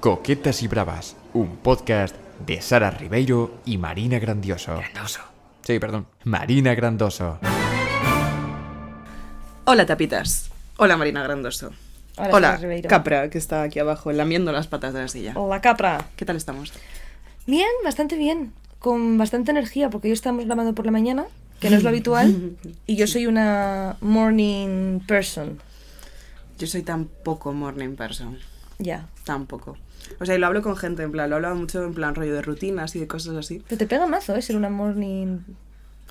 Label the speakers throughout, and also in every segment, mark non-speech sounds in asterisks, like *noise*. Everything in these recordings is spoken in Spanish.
Speaker 1: Coquetas y Bravas, un podcast de Sara Ribeiro y Marina Grandioso.
Speaker 2: Grandoso.
Speaker 1: Sí, perdón, Marina Grandoso.
Speaker 2: Hola, tapitas. Hola, Marina Grandoso.
Speaker 3: Hola,
Speaker 2: Hola,
Speaker 3: Sara Ribeiro.
Speaker 2: Capra, que está aquí abajo lamiendo las patas de la silla.
Speaker 3: Hola, Capra.
Speaker 2: ¿Qué tal estamos?
Speaker 3: Bien, bastante bien. Con bastante energía, porque hoy estamos grabando por la mañana, que no es lo *laughs* habitual. Y yo soy una morning person.
Speaker 2: Yo soy tan poco morning person.
Speaker 3: Ya.
Speaker 2: Tampoco. O sea, y lo hablo con gente, en plan, lo he hablado mucho en plan rollo de rutinas y de cosas así.
Speaker 3: Pero te pega mazo, ¿eh? Ser una morning.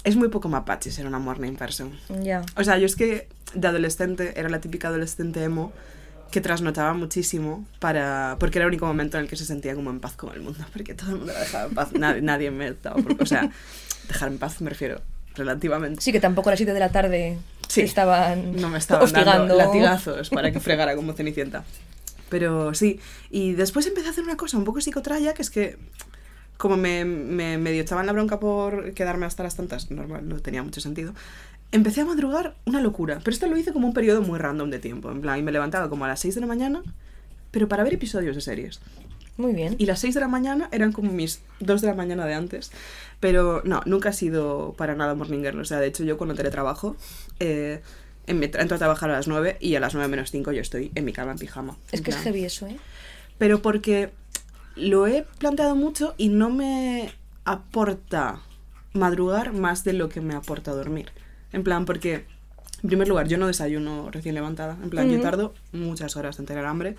Speaker 2: Es muy poco mapache ser una morning person.
Speaker 3: Ya.
Speaker 2: O sea, yo es que de adolescente era la típica adolescente emo que trasnotaba muchísimo para porque era el único momento en el que se sentía como en paz con el mundo, porque todo el mundo la dejaba en paz, nadie, nadie me daba por- o sea, dejar en paz me refiero relativamente.
Speaker 3: Sí, que tampoco a las 7 de la tarde
Speaker 2: Sí.
Speaker 3: estaban.
Speaker 2: No me estaban
Speaker 3: hostigando.
Speaker 2: dando latigazos para que fregara como cenicienta. Pero sí, y después empecé a hacer una cosa un poco psicotraya, que es que como me, me medio echaban la bronca por quedarme hasta las tantas, normal, no tenía mucho sentido, empecé a madrugar una locura. Pero esto lo hice como un periodo muy random de tiempo. En plan, y me levantaba como a las 6 de la mañana, pero para ver episodios de series.
Speaker 3: Muy bien.
Speaker 2: Y las 6 de la mañana eran como mis 2 de la mañana de antes. Pero no, nunca ha sido para nada morning girl. O sea, de hecho, yo cuando teletrabajo, eh, en- entro a trabajar a las 9 y a las 9 menos 5 yo estoy en mi cama en pijama.
Speaker 3: Es que es heavy eso, ¿eh?
Speaker 2: Pero porque lo he planteado mucho y no me aporta madrugar más de lo que me aporta dormir. En plan, porque, en primer lugar, yo no desayuno recién levantada. En plan, yo tardo muchas horas en tener hambre.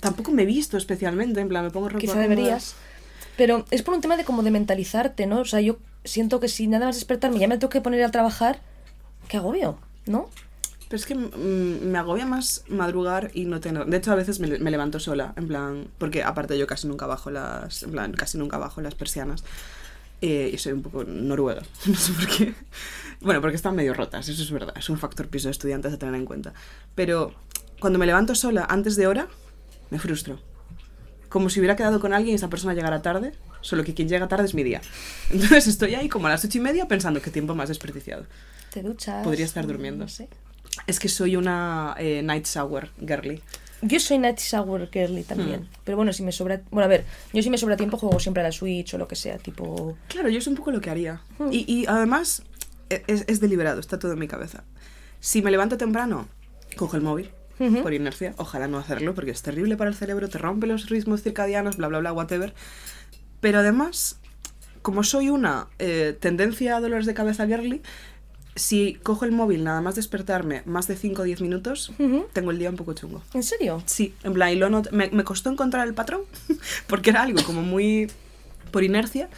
Speaker 2: Tampoco me he visto especialmente, en plan, me pongo ropa
Speaker 3: Quizá deberías. Pero es por un tema de como de mentalizarte, ¿no? O sea, yo siento que si nada más despertarme ya me tengo que poner a trabajar, qué agobio, ¿no?
Speaker 2: Pero es que mm, me agobia más madrugar y no tener... De hecho, a veces me, levanto sola, en plan... Porque aparte yo casi nunca bajo las... En plan, casi nunca bajo las persianas. Eh, y soy un poco noruega. *laughs* No sé por qué. Bueno, porque están medio rotas, eso es verdad. Es un factor piso de estudiantes a tener en cuenta. Pero cuando me levanto sola antes de hora, me frustro. Como si hubiera quedado con alguien y esa persona llegara tarde, solo que quien llega tarde es mi día. Entonces estoy ahí como a las ocho y media pensando qué tiempo más desperdiciado.
Speaker 3: Te duchas.
Speaker 2: Podría estar durmiendo.
Speaker 3: No sé.
Speaker 2: Es que soy una eh, night shower girly.
Speaker 3: Yo soy Night Shower Girly también.
Speaker 2: Hmm.
Speaker 3: Pero bueno, si me sobra. Bueno, a ver, yo si me sobra tiempo juego siempre a la Switch o lo que sea, tipo.
Speaker 2: Claro, yo es un poco lo que haría.
Speaker 3: Hmm.
Speaker 2: Y, y además e- es, es deliberado, está todo en mi cabeza. Si me levanto temprano, cojo el móvil. Por inercia, ojalá no hacerlo porque es terrible para el cerebro, te rompe los ritmos circadianos, bla, bla, bla, whatever. Pero además, como soy una eh, tendencia a dolores de cabeza girly, si cojo el móvil nada más despertarme más de 5 o 10 minutos, tengo el día un poco chungo.
Speaker 3: ¿En serio?
Speaker 2: Sí, en plan, y lo not- me, me costó encontrar el patrón, *laughs* porque era algo como muy por inercia,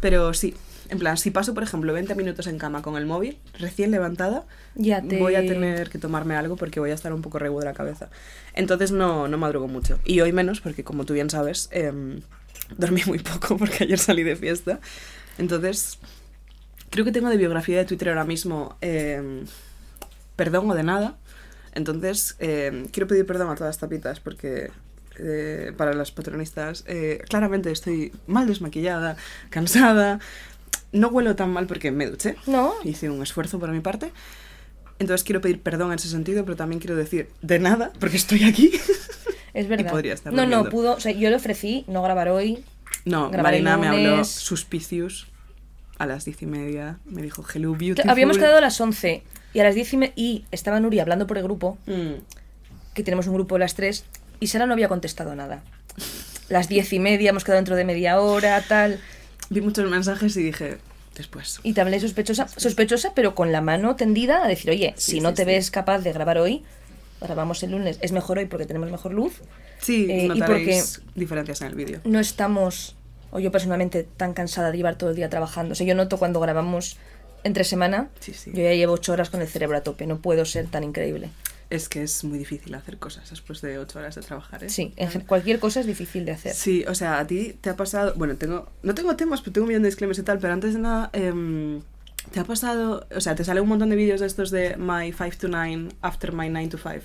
Speaker 2: pero sí, en plan, si paso, por ejemplo, 20 minutos en cama con el móvil, recién levantada,
Speaker 3: Ya te.
Speaker 2: voy a tener que tomarme algo porque voy a estar un poco regu de la cabeza. Entonces no, no madrugo mucho. Y hoy menos, porque como tú bien sabes, em, dormí muy poco porque ayer salí de fiesta. Entonces, creo que tengo de biografía de Twitter ahora mismo em, perdón o de nada. Entonces, em, quiero pedir perdón a todas las tapitas porque eh, para las patronistas eh, claramente estoy mal desmaquillada, cansada. No huelo tan mal porque me duché.
Speaker 3: No.
Speaker 2: Hice un esfuerzo por mi parte. Entonces quiero pedir perdón en ese sentido, pero también quiero decir de nada, porque estoy aquí. *laughs*
Speaker 3: Es verdad.
Speaker 2: podría estar
Speaker 3: no, no, pudo. O sea, yo le ofrecí no grabar hoy.
Speaker 2: No,
Speaker 3: Grabaré
Speaker 2: Marina me habló suspicious a las diez y media. Me dijo, hello, beautiful.
Speaker 3: Habíamos quedado a las 11 y a las 10 y, me- y estaba Nuri hablando por el grupo,
Speaker 2: Mm,
Speaker 3: que tenemos un grupo de las 3, y Sara no había contestado nada. Las 10 y media, hemos quedado dentro de media hora, tal. *laughs*
Speaker 2: Vi muchos mensajes y dije, después.
Speaker 3: Y te hablé sospechosa, sospechosa, pero con la mano tendida a decir, oye,
Speaker 2: Sí,
Speaker 3: si no
Speaker 2: sí,
Speaker 3: te
Speaker 2: sí.
Speaker 3: ves capaz de grabar hoy, grabamos el lunes. Es mejor hoy porque tenemos mejor luz.
Speaker 2: Sí,
Speaker 3: Eh, y
Speaker 2: notaréis diferencias en el vídeo.
Speaker 3: No estamos, o yo personalmente, tan cansada de llevar todo el día trabajando. O sea, yo noto cuando grabamos entre semana, yo ya llevo ocho horas con el cerebro a tope. No puedo ser tan increíble.
Speaker 2: Es que es muy difícil hacer cosas después de ocho horas de trabajar, ¿eh?
Speaker 3: Sí, en cualquier cosa es difícil de hacer.
Speaker 2: Sí, o sea, a ti te ha pasado. Bueno, tengo. No tengo temas, pero tengo un millón de disclaimers y tal, pero antes de nada. em, ¿Te ha pasado.? O sea, te sale un montón de vídeos de estos de My 5 to 9 after my 9 to 5.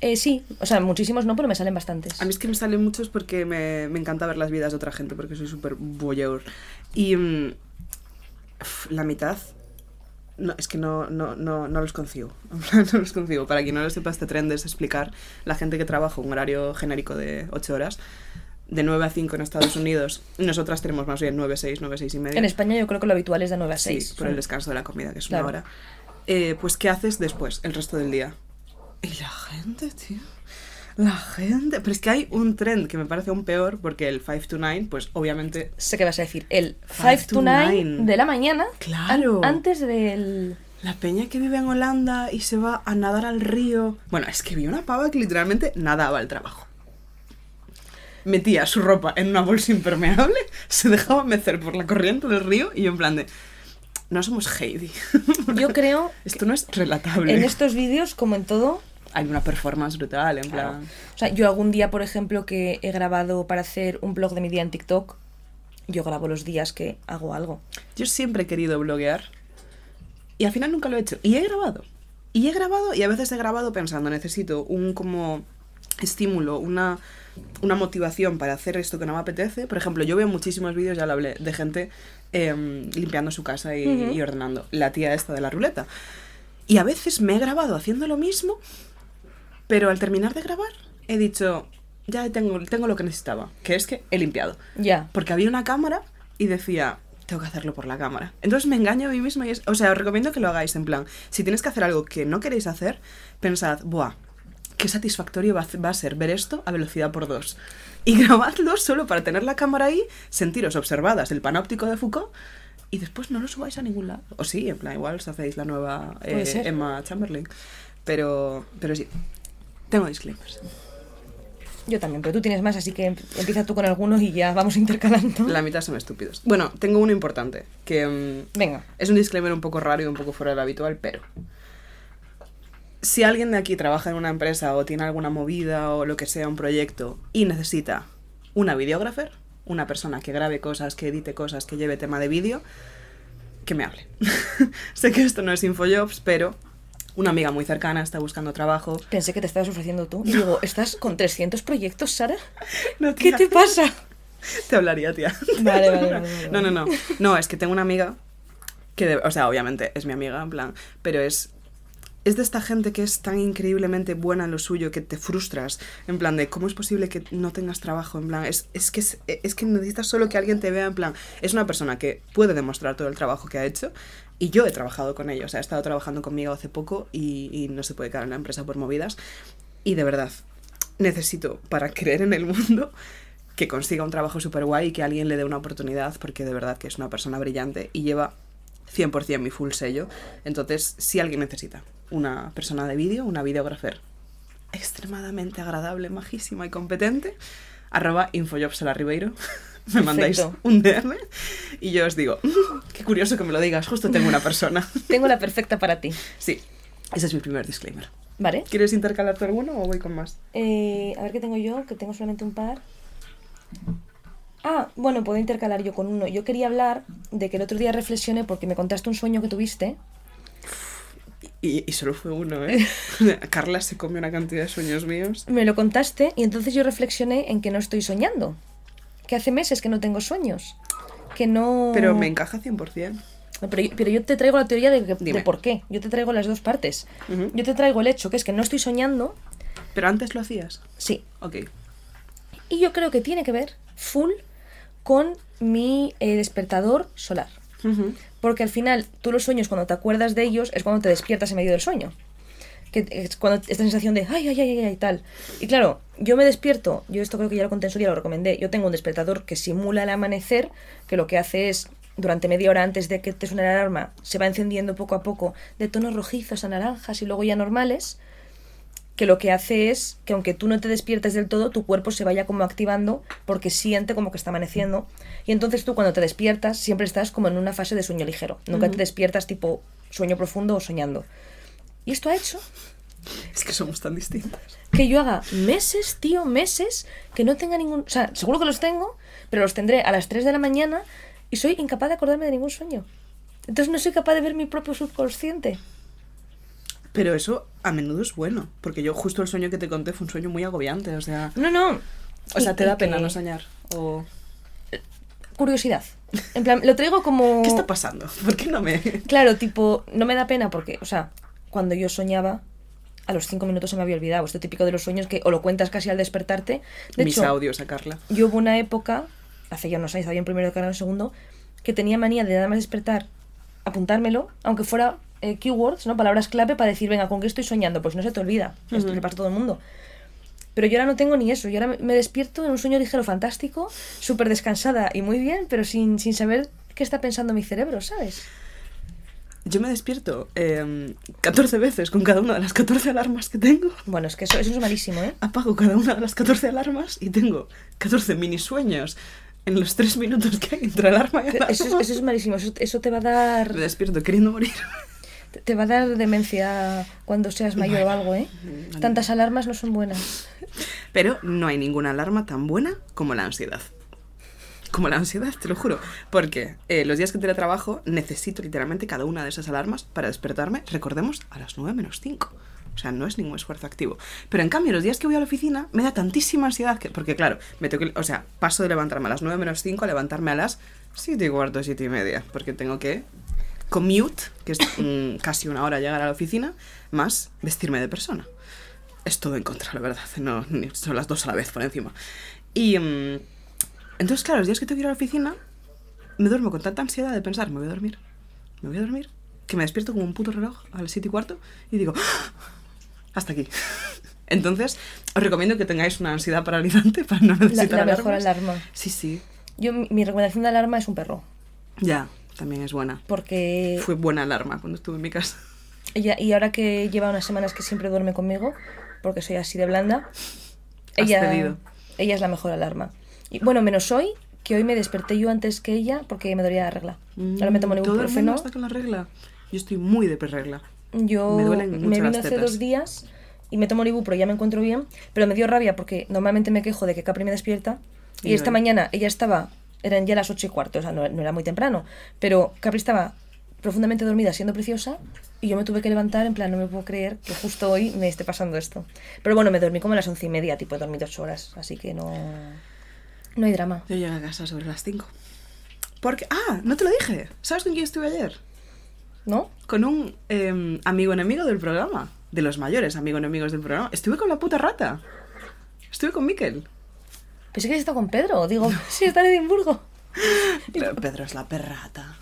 Speaker 3: Eh, sí, o sea, muchísimos no, pero me salen bastantes.
Speaker 2: A mí es que me salen muchos porque me, me encanta ver las vidas de otra gente, porque soy súper voyeur. Y mm, la mitad No, es que no, no, no, no los concibo. *laughs* No los concibo. Para quien no lo sepa, este trend es explicar la gente que trabaja un horario genérico de 8 horas, de 9 a 5 en Estados Unidos. Nosotras tenemos más bien 9 a 6, 9 a 6 y media.
Speaker 3: En España yo creo que lo habitual es de 9 a 6.
Speaker 2: Sí, por el descanso de la comida, que es una
Speaker 3: Claro.
Speaker 2: hora. Eh, pues, ¿qué haces después, el resto del día? Y la gente, tío. La gente. Pero es que hay un trend que me parece aún peor, porque el 5 to 9, pues obviamente.
Speaker 3: Sé que vas a decir el 5
Speaker 2: Five
Speaker 3: to
Speaker 2: to
Speaker 3: 9
Speaker 2: nine.
Speaker 3: de la mañana.
Speaker 2: Claro.
Speaker 3: an- antes del.
Speaker 2: La peña que vive en Holanda y se va a nadar al río. Bueno, es que vi una pava que literalmente nadaba al trabajo. Metía su ropa en una bolsa impermeable, *laughs* se dejaba mecer por la corriente del río y yo en plan de. No somos Heidi. *laughs*
Speaker 3: Yo creo
Speaker 2: Esto no es relatable.
Speaker 3: en estos vídeos, como en todo,
Speaker 2: Hay una performance brutal, en
Speaker 3: Claro.
Speaker 2: plan.
Speaker 3: O sea, yo algún día, por ejemplo, que he grabado para hacer un blog de mi día en TikTok, yo grabo los días que hago algo.
Speaker 2: Yo siempre he querido bloguear y al final nunca lo he hecho. Y he grabado. Y he grabado y a veces he grabado pensando, necesito un como estímulo, una, una motivación para hacer esto que no me apetece. Por ejemplo, yo veo muchísimos vídeos, ya lo hablé, de gente em, limpiando su casa y,
Speaker 3: Ujú.
Speaker 2: y ordenando. La tía esta de la ruleta. Y a veces me he grabado haciendo lo mismo, pero al terminar de grabar he dicho, ya tengo, tengo lo que necesitaba, que es que he limpiado.
Speaker 3: Ya.
Speaker 2: Porque había una cámara y decía, tengo que hacerlo por la cámara. Entonces me engaño a mí misma y es, o sea, os recomiendo que lo hagáis en plan, si tienes que hacer algo que no queréis hacer, pensad, buah, qué satisfactorio va a, va a ser ver esto a velocidad por dos. Y *laughs* grabadlo solo para tener la cámara ahí, sentiros observadas el panóptico de Foucault y después no lo subáis a ningún lado. O sí, en plan, igual os hacéis la nueva eh. Emma Chamberlain. Pero, pero sí, tengo disclaimers.
Speaker 3: Yo también, pero tú tienes más, así que em- empieza tú con algunos y ya vamos *laughs* intercalando.
Speaker 2: La mitad son estúpidos. Bueno, tengo uno importante, que... mm,
Speaker 3: Venga.
Speaker 2: Es un disclaimer un poco raro y un poco fuera de lo habitual, pero si alguien de aquí trabaja en una empresa o tiene alguna movida o lo que sea, un proyecto, y necesita una videógrafer, una persona que grabe cosas, que edite cosas, que lleve tema de vídeo, que me hable. *laughs* sé que esto no es Infojobs, pero una amiga muy cercana está buscando trabajo.
Speaker 3: Pensé que te estabas ofreciendo tú. Y digo, ¿estás con 300 proyectos, Sara? *laughs*
Speaker 2: No,
Speaker 3: ¿Qué te pasa? *laughs*
Speaker 2: Te hablaría, tía.
Speaker 3: Vale, vale, vale, vale,
Speaker 2: No, no, no. No, es que tengo una amiga que, de- o sea, obviamente es mi amiga, en plan, pero es es de esta gente que es tan increíblemente buena en lo suyo que te frustras, en plan de cómo es posible que no tengas trabajo, en plan, es, es que es, es que necesitas solo que alguien te vea, en plan, es una persona que puede demostrar todo el trabajo que ha hecho y yo he trabajado con ella, o ha estado trabajando conmigo hace poco y, no se puede quedar en la empresa por movidas y de verdad, necesito para creer en el mundo que consiga un trabajo súper guay y que alguien le dé una oportunidad porque de verdad que es una persona brillante y lleva 100% mi full sello. Entonces, si alguien necesita una persona de vídeo, una videógrafer extremadamente agradable, majísima y competente, arroba infojobsalarribeiro, *laughs* *laughs* me mandáis
Speaker 3: Perfecto.
Speaker 2: un DM y yo os digo, "Mm, *laughs* qué curioso que me lo digas, justo tengo una persona. *laughs*
Speaker 3: Tengo la perfecta para ti.
Speaker 2: Sí, ese es mi primer disclaimer.
Speaker 3: ¿Vale?
Speaker 2: ¿Quieres intercalar tú alguno o voy con más?
Speaker 3: Eh, a ver qué tengo yo, que tengo solamente un par. Ah, bueno, puedo intercalar yo con uno. Yo quería hablar de que el otro día reflexioné porque me contaste un sueño que tuviste.
Speaker 2: Y, y solo fue uno, ¿eh? Carla se come una cantidad de sueños míos.
Speaker 3: Me lo contaste y entonces yo reflexioné en que no estoy soñando. Que hace meses que no tengo sueños. Que no...
Speaker 2: Pero me encaja 100%.
Speaker 3: No, Pero, yo- pero yo te traigo la teoría de, que- de por qué. Yo te traigo las dos partes. Yo te traigo el hecho, que es que no estoy soñando.
Speaker 2: Pero antes lo hacías.
Speaker 3: Sí.
Speaker 2: Ok.
Speaker 3: Y yo creo que tiene que ver full con mi eh, despertador solar. Porque al final, tú los sueños, cuando te acuerdas de ellos, es cuando te despiertas en medio del sueño. Que es cuando esta sensación de ay, ay, ay, ay, ay, tal. Y claro, yo me despierto, yo esto creo que ya lo conté en su día, lo recomendé. Yo tengo un despertador que simula el amanecer, que lo que hace es, durante media hora antes de que te suene la alarma, se va encendiendo poco a poco de tonos rojizos a naranjas y luego ya normales. Que lo que hace es que aunque tú no te despiertes del todo, tu cuerpo se vaya como activando porque siente como que está amaneciendo. Y entonces tú cuando te despiertas siempre estás como en una fase de sueño ligero. Nunca te despiertas tipo sueño profundo o soñando. Y esto ha hecho
Speaker 2: Es que somos tan distintas.
Speaker 3: que yo haga meses, tío, meses, que no tenga ningún... O sea, seguro que los tengo, pero los tendré a las 3 de la mañana y soy incapaz de acordarme de ningún sueño. Entonces no soy capaz de ver mi propio subconsciente.
Speaker 2: Pero eso a menudo es bueno. Porque yo justo el sueño que te conté fue un sueño muy agobiante. O sea,
Speaker 3: No, no.
Speaker 2: o sea te da pena
Speaker 3: que-
Speaker 2: no soñar. O...
Speaker 3: curiosidad. En plan, lo traigo como...
Speaker 2: ¿Qué está pasando? ¿Por qué no me...?
Speaker 3: Claro, tipo, no me da pena porque, o sea, cuando yo soñaba, a los cinco minutos se me había olvidado. Esto típico de los sueños que o lo cuentas casi al despertarte. De
Speaker 2: Mis
Speaker 3: hecho,
Speaker 2: audios a Carla.
Speaker 3: yo hubo una época, hace ya unos años, yo en primero de carrera en segundo, que tenía manía de nada más despertar, apuntármelo, aunque fuera eh, keywords, ¿no? Palabras clave para decir, venga, ¿con qué estoy soñando? Pues no se te olvida. Esto
Speaker 2: Ujú.
Speaker 3: le pasa a todo el mundo. Pero yo ahora no tengo ni eso. Yo ahora me- me despierto en un sueño ligero fantástico, súper descansada y muy bien, pero sin, sin saber qué está pensando mi cerebro, ¿sabes?
Speaker 2: Yo me despierto eh, 14 veces con cada una de las 14 alarmas que tengo.
Speaker 3: Bueno, es que eso, eso es malísimo, ¿eh?
Speaker 2: Apago cada una de las 14 alarmas y tengo 14 mini sueños en los 3 minutos que hay entre alarma y alarma.
Speaker 3: Eso, es- eso es malísimo. Eso, eso te va a dar
Speaker 2: Me despierto queriendo morir.
Speaker 3: te- te va a dar demencia cuando seas mayor o algo, ¿eh?
Speaker 2: Vale.
Speaker 3: Tantas alarmas no son buenas.
Speaker 2: Pero no hay ninguna alarma tan buena como la ansiedad. Como la ansiedad, te lo juro. Porque eh, los días que teletrabajo necesito literalmente cada una de esas alarmas para despertarme, recordemos, a las 9 menos 5. O sea, no es ningún esfuerzo activo. Pero en cambio, los días que voy a la oficina me da tantísima ansiedad que. Porque, claro, me tengo. O sea, paso de levantarme a las 9 menos 5 a levantarme a las 7 y cuarto, 7 y media. Porque tengo que commute, que es mm, *laughs* casi una hora llegar a la oficina, más vestirme de persona. Es todo en contra, la verdad. No, son las dos a la vez por encima. Y mm, entonces, claro, los días que tengo que ir a la oficina, me duermo con tanta ansiedad de pensar, me voy a dormir, me voy a dormir, que me despierto como un puto reloj a las 7 y cuarto y digo, "Ah, hasta aquí. *laughs* Entonces, os recomiendo que tengáis una ansiedad paralizante *laughs* para no
Speaker 3: La,
Speaker 2: necesitar
Speaker 3: la mejor
Speaker 2: alarmas.
Speaker 3: alarma.
Speaker 2: Sí, sí.
Speaker 3: Yo, mi recomendación de alarma es un perro.
Speaker 2: Ya, también es buena.
Speaker 3: Porque
Speaker 2: Fue buena alarma cuando estuve en mi casa. *laughs*
Speaker 3: ella, y ahora que lleva unas semanas que siempre duerme conmigo, porque soy así de blanda, ella,
Speaker 2: cedido.
Speaker 3: ella es la mejor alarma. Y bueno, menos hoy, que hoy me desperté yo antes que ella porque me dolía la regla. Ahora me tomo
Speaker 2: Mm, Todo el mundo
Speaker 3: ibuprofeno.
Speaker 2: está con la regla. Yo estoy muy de regla.
Speaker 3: Yo
Speaker 2: Me duelen mucho
Speaker 3: me
Speaker 2: las
Speaker 3: hace
Speaker 2: tetas.
Speaker 3: dos días y me tomo el ya me encuentro bien, pero me dio rabia porque normalmente me quejo de que Capri me despierta y,
Speaker 2: Y
Speaker 3: esta
Speaker 2: no.
Speaker 3: mañana ella estaba, eran ya las ocho y cuarto, o sea, no, no era muy temprano, pero Capri estaba profundamente dormida siendo preciosa y yo me tuve que levantar en plan, no me puedo creer que justo hoy me esté pasando esto. Pero bueno, me dormí como a las once y media, tipo, dormí dos horas, así que no, no hay drama.
Speaker 2: Yo llegué a casa sobre las 5. Porque, ah, no te lo dije. ¿Sabes con quién estuve ayer?
Speaker 3: ¿No?
Speaker 2: Con un em, amigo enemigo del programa. De los mayores amigo enemigos del programa. Estuve con la puta rata. Estuve con Miquel.
Speaker 3: Pensé que está con Pedro, digo, *laughs* sí, está en Edimburgo. *laughs*
Speaker 2: Pero Pedro es la perrata.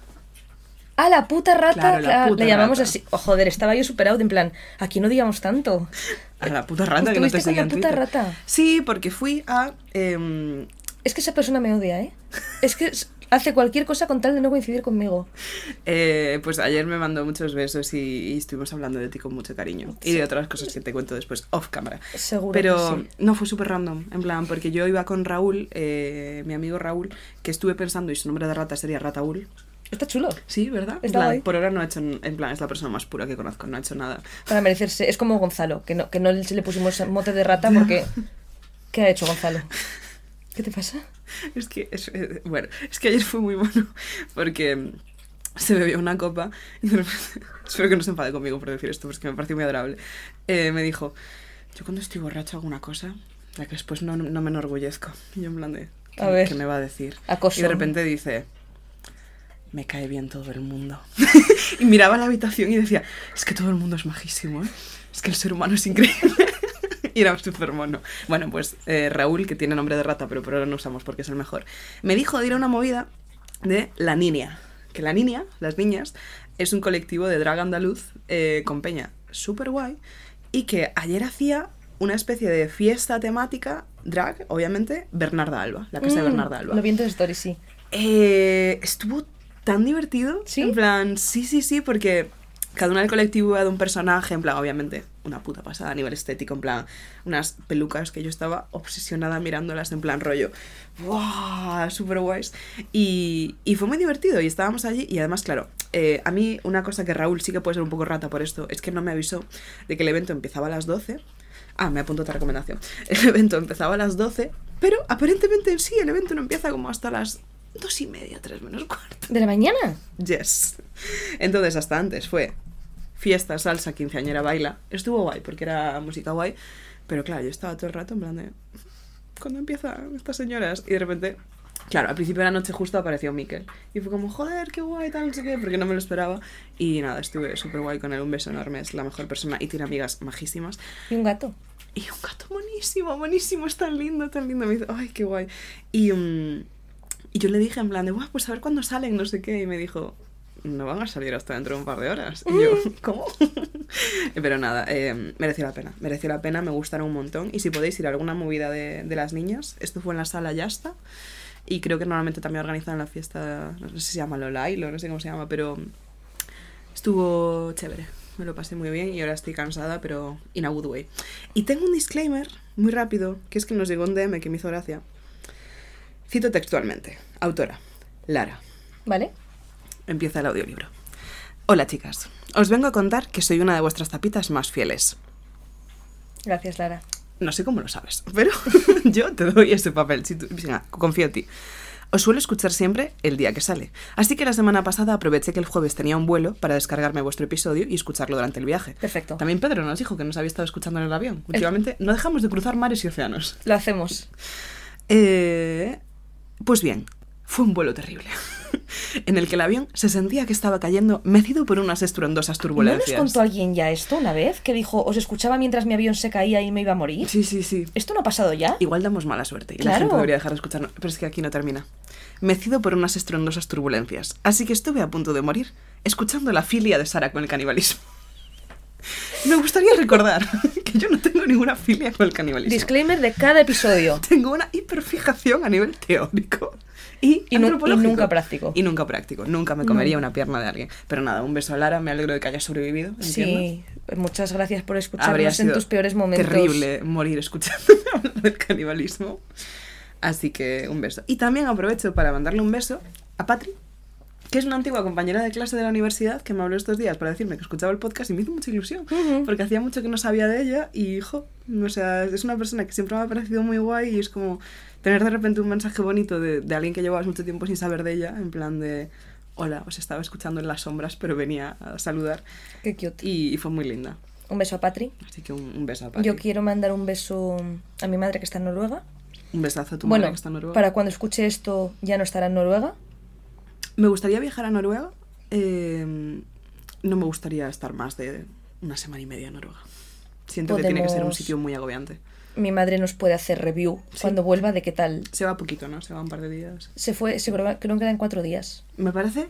Speaker 3: Ah, la puta rata,
Speaker 2: Claro, la puta
Speaker 3: le llamamos
Speaker 2: rata.
Speaker 3: así. Oh, joder, estaba yo superado, en plan, aquí no digamos tanto.
Speaker 2: A la puta rata que no te
Speaker 3: ¿Estuviste con la puta rata?
Speaker 2: Sí, porque fui a... em,
Speaker 3: Es que esa persona me odia, ¿eh? Es que hace cualquier cosa con tal de no coincidir conmigo.
Speaker 2: eh, pues ayer me mandó muchos besos y, y estuvimos hablando de ti con mucho cariño. Y de otras cosas que te cuento después, off cámara.
Speaker 3: Seguro
Speaker 2: Pero
Speaker 3: que sí.
Speaker 2: no fue súper random, en plan, porque yo iba con Raúl, eh, mi amigo Raúl, que estuve pensando y su nombre de rata sería Rataúl.
Speaker 3: Está chulo.
Speaker 2: Sí, ¿verdad? En
Speaker 3: Está
Speaker 2: plan,
Speaker 3: guay.
Speaker 2: por ahora no ha hecho, en plan, es la persona más pura que conozco, no ha hecho nada.
Speaker 3: Para merecerse. Es como Gonzalo, que no, que no se le pusimos mote de rata porque. *laughs* ¿Qué ha hecho Gonzalo? ¿Qué te pasa?
Speaker 2: Es que, es, eh, bueno, es que ayer fue muy bueno, porque se bebió una copa y de repente- *laughs* espero que no se enfade conmigo por decir esto, porque me pareció muy adorable. Eh, me dijo, yo cuando estoy borracho hago una cosa, la que después no, no me enorgullezco. Y yo en plan de, ¿qué,
Speaker 3: A ver.
Speaker 2: qué me va a decir? Y de repente dice, me cae bien todo el mundo. *laughs* y miraba la habitación y decía, es que todo el mundo es majísimo, ¿eh? Es que el ser humano es increíble. Y era súper mono. Bueno, pues eh, Raúl, que tiene nombre de rata, pero por ahora no usamos porque es el mejor, me dijo de ir a una movida de La Niña. Que La Niña, las niñas, es un colectivo de drag andaluz eh, con peña súper guay y que ayer hacía una especie de fiesta temática drag, obviamente, Bernarda Alba, la casa de
Speaker 3: Mm,
Speaker 2: Bernarda Alba.
Speaker 3: Lo vi en tu story, sí.
Speaker 2: Eh, estuvo tan divertido.
Speaker 3: ¿Sí?
Speaker 2: En plan, sí, sí, sí, porque cada una del colectivo era de un personaje, en plan, obviamente, una puta pasada a nivel estético, en plan, unas pelucas que yo estaba obsesionada mirándolas, en plan, rollo, ¡wow! Súper guays. Y, y fue muy divertido y estábamos allí y además, claro, eh, a mí una cosa que Raúl sí que puede ser un poco rata por esto, es que no me avisó de que el evento empezaba a las 12. Ah, me apunto otra recomendación. *laughs* El evento empezaba a las 12, pero aparentemente sí, el evento no empieza como hasta las dos y media, tres menos cuarto.
Speaker 3: ¿De la mañana?
Speaker 2: Yes. Entonces, hasta antes fue fiesta, salsa, quinceañera, baila. Estuvo guay porque era música guay. Pero claro, yo estaba todo el rato en plan de. ¿Cuándo empiezan estas señoras? Y de repente Claro, al principio de la noche justo apareció Mikel. Y fue como, joder, qué guay, tal, no sé qué, porque no me lo esperaba. Y nada, estuve súper guay con él, un beso enorme, es la mejor persona y tiene amigas majísimas.
Speaker 3: Y un gato.
Speaker 2: Y un gato buenísimo, buenísimo, es tan lindo, tan lindo. Me dice, ay, qué guay. Y, mm, y yo le dije en plan de, "Buah, pues a ver cuándo salen, no sé qué. Y me dijo, no van a salir hasta dentro de un par de horas. Y yo, *laughs* ¿cómo? *laughs* Pero nada, eh, mereció la pena, mereció la pena, me gustaron un montón. Y si podéis ir a alguna movida de, de las niñas, esto fue en la sala Yasta. Y creo que normalmente también organizan la fiesta, no sé si se llama Lolailo, no sé cómo se llama, pero estuvo chévere. Me lo pasé muy bien y ahora estoy cansada, pero in a good way. Y tengo un disclaimer muy rápido, que es que nos llegó un DM que me hizo gracia. Cito textualmente. Autora. Lara.
Speaker 3: ¿Vale?
Speaker 2: Empieza el audiolibro. Hola chicas. Os vengo a contar que soy una de vuestras tapitas más fieles.
Speaker 3: Gracias, Lara.
Speaker 2: No sé cómo lo sabes, pero *laughs* yo te doy ese papel. Si tú- venga, confío en ti. Os suelo escuchar siempre el día que sale. Así que la semana pasada aproveché que el jueves tenía un vuelo para descargarme vuestro episodio y escucharlo durante el viaje.
Speaker 3: Perfecto.
Speaker 2: También Pedro nos dijo que nos había estado escuchando en el avión. Últimamente no dejamos de cruzar mares y océanos.
Speaker 3: Lo hacemos.
Speaker 2: Eh, pues bien, fue un vuelo terrible. *laughs* en el que el avión se sentía que estaba cayendo mecido por unas estruendosas
Speaker 3: ¿No
Speaker 2: turbulencias.
Speaker 3: nos contó alguien ya esto una vez? Que dijo, os escuchaba mientras mi avión se caía y me iba a morir.
Speaker 2: Sí, sí, sí.
Speaker 3: ¿Esto no ha pasado ya?
Speaker 2: Igual damos mala suerte y la
Speaker 3: Claro.
Speaker 2: gente debería dejar de escucharnos. Pero es que aquí no termina. Mecido por unas estruendosas turbulencias. Así que estuve a punto de morir escuchando la filia de Sara con el canibalismo. Me gustaría recordar *laughs* que yo no tengo ninguna filia con el canibalismo.
Speaker 3: Disclaimer de cada episodio. *laughs*
Speaker 2: tengo una hiperfijación a nivel teórico y,
Speaker 3: Y nunca práctico.
Speaker 2: Y nunca práctico. Nunca me comería una pierna de alguien. Pero nada, un beso a Lara. Me alegro de que haya sobrevivido. ¿entiendes?
Speaker 3: Sí, muchas gracias por escucharnos en tus peores momentos.
Speaker 2: terrible morir escuchando *laughs* hablar del canibalismo. Así que un beso. Y también aprovecho para mandarle un beso a Patri, que es una antigua compañera de clase de la universidad que me habló estos días para decirme que escuchaba el podcast y me hizo mucha ilusión. Porque hacía mucho que no sabía de ella y, hijo, o sea, es una persona que siempre me ha parecido muy guay y es como tener de repente un mensaje bonito de, de alguien que llevabas mucho tiempo sin saber de ella, en plan de, hola, os estaba escuchando en las sombras, pero venía a saludar.
Speaker 3: Qué cute.
Speaker 2: Y, y fue muy linda.
Speaker 3: Un beso a Patri.
Speaker 2: Así que un, un beso a Patri.
Speaker 3: Yo quiero mandar un beso a mi madre que está en Noruega.
Speaker 2: Un besazo a tu
Speaker 3: bueno,
Speaker 2: madre que está en Noruega.
Speaker 3: para cuando escuche esto ya no estará en Noruega.
Speaker 2: Me gustaría viajar a Noruega. eh, no me gustaría estar más de una semana y media en Noruega. Siento que tiene que ser un sitio muy agobiante.
Speaker 3: Mi madre nos puede hacer review
Speaker 2: Sí.
Speaker 3: cuando vuelva de qué tal.
Speaker 2: Se va poquito, ¿no? Se va un par de días.
Speaker 3: Se fue, se creo, que quedan cuatro días.
Speaker 2: Me parece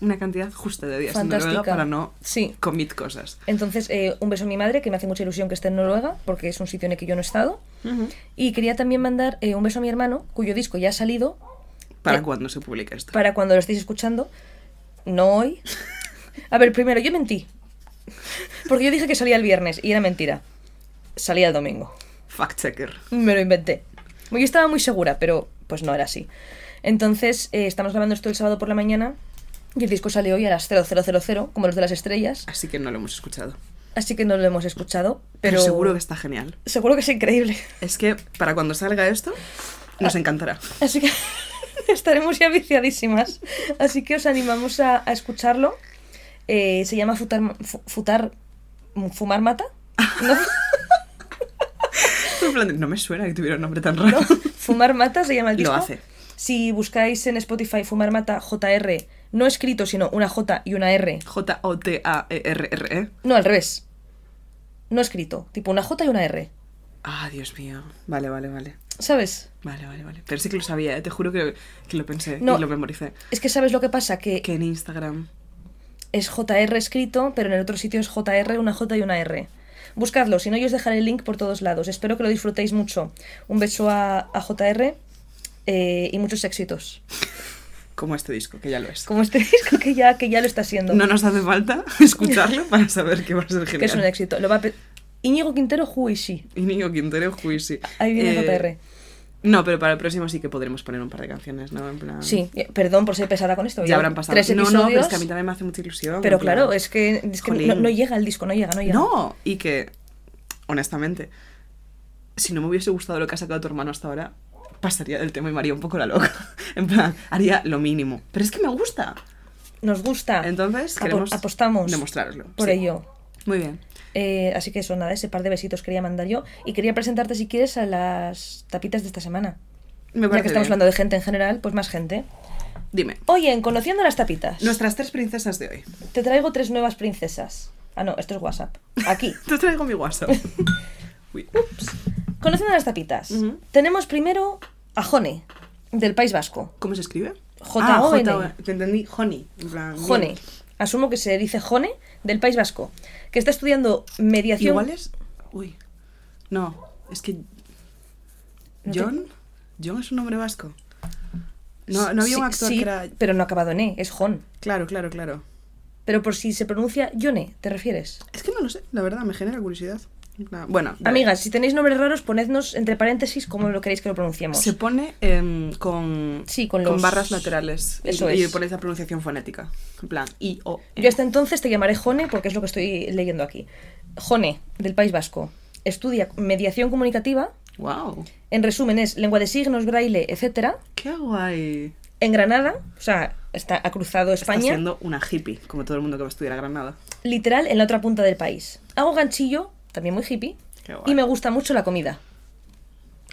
Speaker 2: una cantidad justa de días en Noruega
Speaker 3: Fantástica.
Speaker 2: para no
Speaker 3: Sí.
Speaker 2: commit cosas.
Speaker 3: Entonces, eh, un beso a mi madre, que me hace mucha ilusión que esté en Noruega, porque es un sitio en el que yo no he estado. Y quería también mandar eh, un beso a mi hermano, cuyo disco ya ha salido,
Speaker 2: ¿Para
Speaker 3: Eh,
Speaker 2: cuando se publique esto?
Speaker 3: para cuando lo estéis escuchando. No hoy. A ver, primero, yo mentí. Porque yo dije que salía el viernes y era mentira. Salía el domingo.
Speaker 2: Fact checker.
Speaker 3: Me lo inventé. Yo estaba muy segura, pero pues no era así. Entonces, eh, estamos grabando esto el sábado por la mañana y el disco sale hoy a las 0000, como los de las estrellas.
Speaker 2: Así que no lo hemos escuchado.
Speaker 3: Así que no lo hemos escuchado,
Speaker 2: Pero,
Speaker 3: pero,
Speaker 2: seguro que está genial.
Speaker 3: Seguro que es increíble.
Speaker 2: Es que para cuando salga esto, nos encantará.
Speaker 3: Así que *laughs* estaremos ya viciadísimas. Así que os animamos a, a escucharlo. Eh, se llama Futar, fu- Futar Fumar Mata. ¿No?
Speaker 2: Me suena que tuviera un nombre tan raro.
Speaker 3: ¿No? Fumar Mata se llama el *laughs*
Speaker 2: Lo
Speaker 3: disco.
Speaker 2: hace.
Speaker 3: Si buscáis en Spotify Fumar Mata JR, no escrito, sino una J y una R.
Speaker 2: J-O-T-A-E-R-R-E.
Speaker 3: No, al revés. No escrito, tipo una J y una R.
Speaker 2: Ah, Dios mío. Vale, vale, vale.
Speaker 3: ¿Sabes?
Speaker 2: Vale, vale, vale. Pero sí que lo sabía, ¿eh? te juro que, que lo pensé
Speaker 3: No.
Speaker 2: y lo memoricé.
Speaker 3: Es que sabes lo que pasa, que
Speaker 2: Que en Instagram.
Speaker 3: es JR escrito, pero en el otro sitio es JR, una J y una R. Buscadlo, si no yo os dejaré el link por todos lados. Espero que lo disfrutéis mucho. Un beso a, a JR eh, y muchos éxitos.
Speaker 2: Como este disco, que ya lo es.
Speaker 3: Como este *laughs* disco que ya, que ya lo está haciendo.
Speaker 2: No nos hace falta *laughs* escucharlo *laughs* para saber que va a ser
Speaker 3: que es un
Speaker 2: genial.
Speaker 3: éxito. Lo va a pe- Íñigo Quintero, she?
Speaker 2: Íñigo Quintero, Juicy.
Speaker 3: Ahí viene
Speaker 2: Eh,
Speaker 3: JR.
Speaker 2: No, pero para el próximo sí que podremos poner un par de canciones, ¿no? En plan...
Speaker 3: Sí, eh, perdón por ser pesada con esto.
Speaker 2: Ya habrán pasado.
Speaker 3: Tres
Speaker 2: no,
Speaker 3: episodios.
Speaker 2: no, pero es que a mí también me hace mucha ilusión.
Speaker 3: Pero claro, es que, es que
Speaker 2: Jolín.
Speaker 3: no, no llega el disco, no llega, no llega.
Speaker 2: No, y que, honestamente, si no me hubiese gustado lo que ha sacado tu hermano hasta ahora, pasaría del tema y me haría un poco la loca. *laughs* En plan, haría lo mínimo. Pero es que me gusta.
Speaker 3: Nos gusta.
Speaker 2: Entonces,
Speaker 3: Apo-
Speaker 2: queremos
Speaker 3: apostamos
Speaker 2: demostrarlo.
Speaker 3: por
Speaker 2: Sí.
Speaker 3: ello.
Speaker 2: Muy bien.
Speaker 3: Eh, así que eso, nada, ese par de besitos quería mandar yo. Y quería presentarte, si quieres, a las tapitas de esta semana.
Speaker 2: Me
Speaker 3: ya que estamos
Speaker 2: bien.
Speaker 3: hablando de gente en general, pues más gente.
Speaker 2: Dime.
Speaker 3: Oye, en Conociendo las Tapitas,
Speaker 2: Nuestras tres princesas de hoy.
Speaker 3: te traigo tres nuevas princesas. Ah, no, esto es WhatsApp. Aquí. *laughs*
Speaker 2: Te traigo mi WhatsApp. *laughs* Uy.
Speaker 3: Conociendo las Tapitas. Tenemos primero a Jone, del País Vasco.
Speaker 2: ¿Cómo se escribe?
Speaker 3: J-O-N.
Speaker 2: Ah, J-O-N. Te entendí.
Speaker 3: Jone. Asumo que se dice Jone, del País Vasco. Que está estudiando mediación.
Speaker 2: Igual es. Uy. No, es que. ¿John? ¿John es un nombre vasco? No, no había un
Speaker 3: Sí,
Speaker 2: actor
Speaker 3: sí,
Speaker 2: que era.
Speaker 3: pero no ha acabado en E, es Jon.
Speaker 2: Claro, claro, claro.
Speaker 3: Pero por si se pronuncia Yone, ¿te refieres?
Speaker 2: Es que no lo sé, la verdad, me genera curiosidad. Bueno.
Speaker 3: Amigas, si tenéis nombres raros, ponednos entre paréntesis cómo lo queréis que lo pronunciemos.
Speaker 2: Se pone em, con,
Speaker 3: Sí, con los-
Speaker 2: barras laterales.
Speaker 3: Eso
Speaker 2: y, y
Speaker 3: es.
Speaker 2: ponéis la pronunciación fonética. En plan, I, O.
Speaker 3: Yo hasta entonces te llamaré Jone porque es lo que estoy leyendo aquí. Jone, del País Vasco. Estudia mediación comunicativa.
Speaker 2: ¡Wow!
Speaker 3: En resumen es lengua de signos, braille, etc.
Speaker 2: ¡Qué guay!
Speaker 3: En Granada, o sea, está, ha cruzado
Speaker 2: Está
Speaker 3: España.
Speaker 2: siendo una hippie, como todo el mundo que va a estudiar a Granada.
Speaker 3: Literal, en la otra punta del país. Hago ganchillo, también muy hippie.
Speaker 2: Qué guay.
Speaker 3: Y me gusta mucho la comida.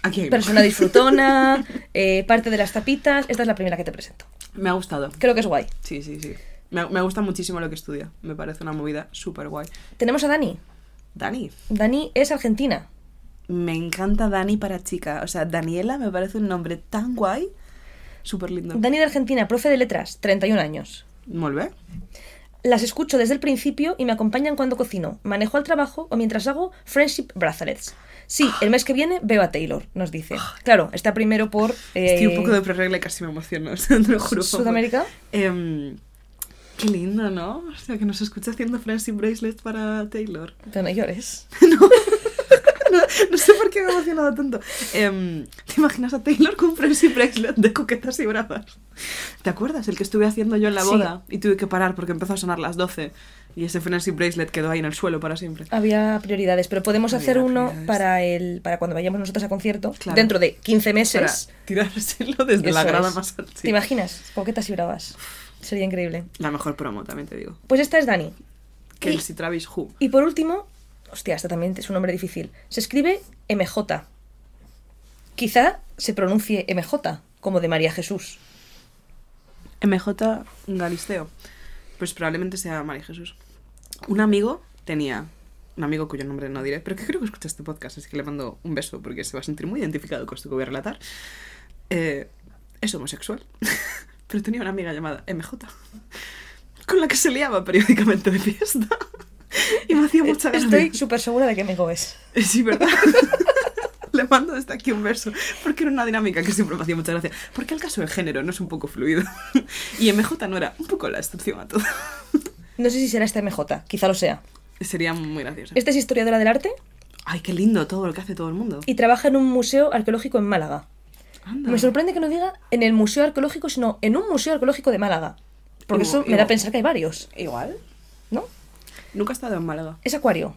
Speaker 2: Aquí.
Speaker 3: Persona disfrutona, *laughs* eh, parte de las tapitas. Esta es la primera que te presento.
Speaker 2: Me ha gustado.
Speaker 3: Creo que es guay.
Speaker 2: Sí, sí, sí. Me, me gusta muchísimo lo que estudia. Me parece una movida súper guay.
Speaker 3: Tenemos a Dani.
Speaker 2: Dani.
Speaker 3: Dani es argentina.
Speaker 2: Me encanta Dani para chica. O sea, Daniela me parece un nombre tan guay. Súper lindo.
Speaker 3: Dani de Argentina, profe de letras, 31 años.
Speaker 2: Bé.
Speaker 3: Las escucho desde el principio y me acompañan cuando cocino, manejo al trabajo o mientras hago friendship bracelets. Sí, el mes que viene veo a Taylor, nos dice. Claro, está primero por... eh,
Speaker 2: Estoy un poco de preregla y casi me emociono. *laughs* te lo juro.
Speaker 3: ¿Sudamérica?
Speaker 2: Em, qué lindo, ¿no? O sea, que nos escucha haciendo friendship bracelets para Taylor.
Speaker 3: Pero no llores. *laughs*
Speaker 2: No, *laughs* no sé por qué me he emocionado tanto. Em, ¿Te imaginas a Taylor con un friendship bracelet de coquetas y bravas? ¿Te acuerdas? El que estuve haciendo yo en la
Speaker 3: Sí.
Speaker 2: boda y tuve que parar porque empezó a sonar las 12 y ese friendship bracelet quedó ahí en el suelo para siempre.
Speaker 3: Había prioridades, pero podemos
Speaker 2: Había
Speaker 3: hacer uno para el para cuando vayamos nosotras a concierto,
Speaker 2: Claro.
Speaker 3: dentro de 15
Speaker 2: Para
Speaker 3: meses.
Speaker 2: tirárselo desde la
Speaker 3: Eso
Speaker 2: grada
Speaker 3: es.
Speaker 2: más alta. sí.
Speaker 3: ¿Te imaginas? Coquetas y bravas. Sería increíble.
Speaker 2: La mejor promo, también te digo.
Speaker 3: Pues esta es Dani.
Speaker 2: Kelsey Travis Who.
Speaker 3: Y por último, hostia, esta también es un nombre difícil. Se escribe MJ. Quizá se pronuncie MJ, como de María Jesús.
Speaker 2: MJ Galisteo. Pues probablemente sea María Jesús. Un amigo tenía. Un amigo cuyo nombre no diré, pero que creo que escucha este podcast, así que le mando un beso porque se va a sentir muy identificado con esto que voy a relatar. Eh, es homosexual, *laughs* pero tenía una amiga llamada MJ, con la que se liaba periódicamente de fiesta. Y me hacía mucha gracia.
Speaker 3: Estoy súper segura de que amigo es.
Speaker 2: Sí, ¿verdad? *laughs* *laughs* Le mando desde aquí un beso. Porque era una dinámica que siempre me hacía mucha gracia. Porque el caso del género no es un poco fluido. *laughs* Y MJ no era un poco la excepción a todo.
Speaker 3: No sé si será esta MJ, quizá lo sea.
Speaker 2: Sería muy gracioso.
Speaker 3: Esta es historiadora del arte
Speaker 2: Ay, qué lindo todo lo que hace todo el mundo.
Speaker 3: y trabaja en un museo arqueológico en Málaga.
Speaker 2: Anda.
Speaker 3: Me sorprende que no diga en el museo arqueológico, sino en un museo arqueológico de Málaga. Porque
Speaker 2: Igual-
Speaker 3: eso me da a pensar que hay varios,
Speaker 2: Igual. Nunca he estado en Málaga.
Speaker 3: Es acuario.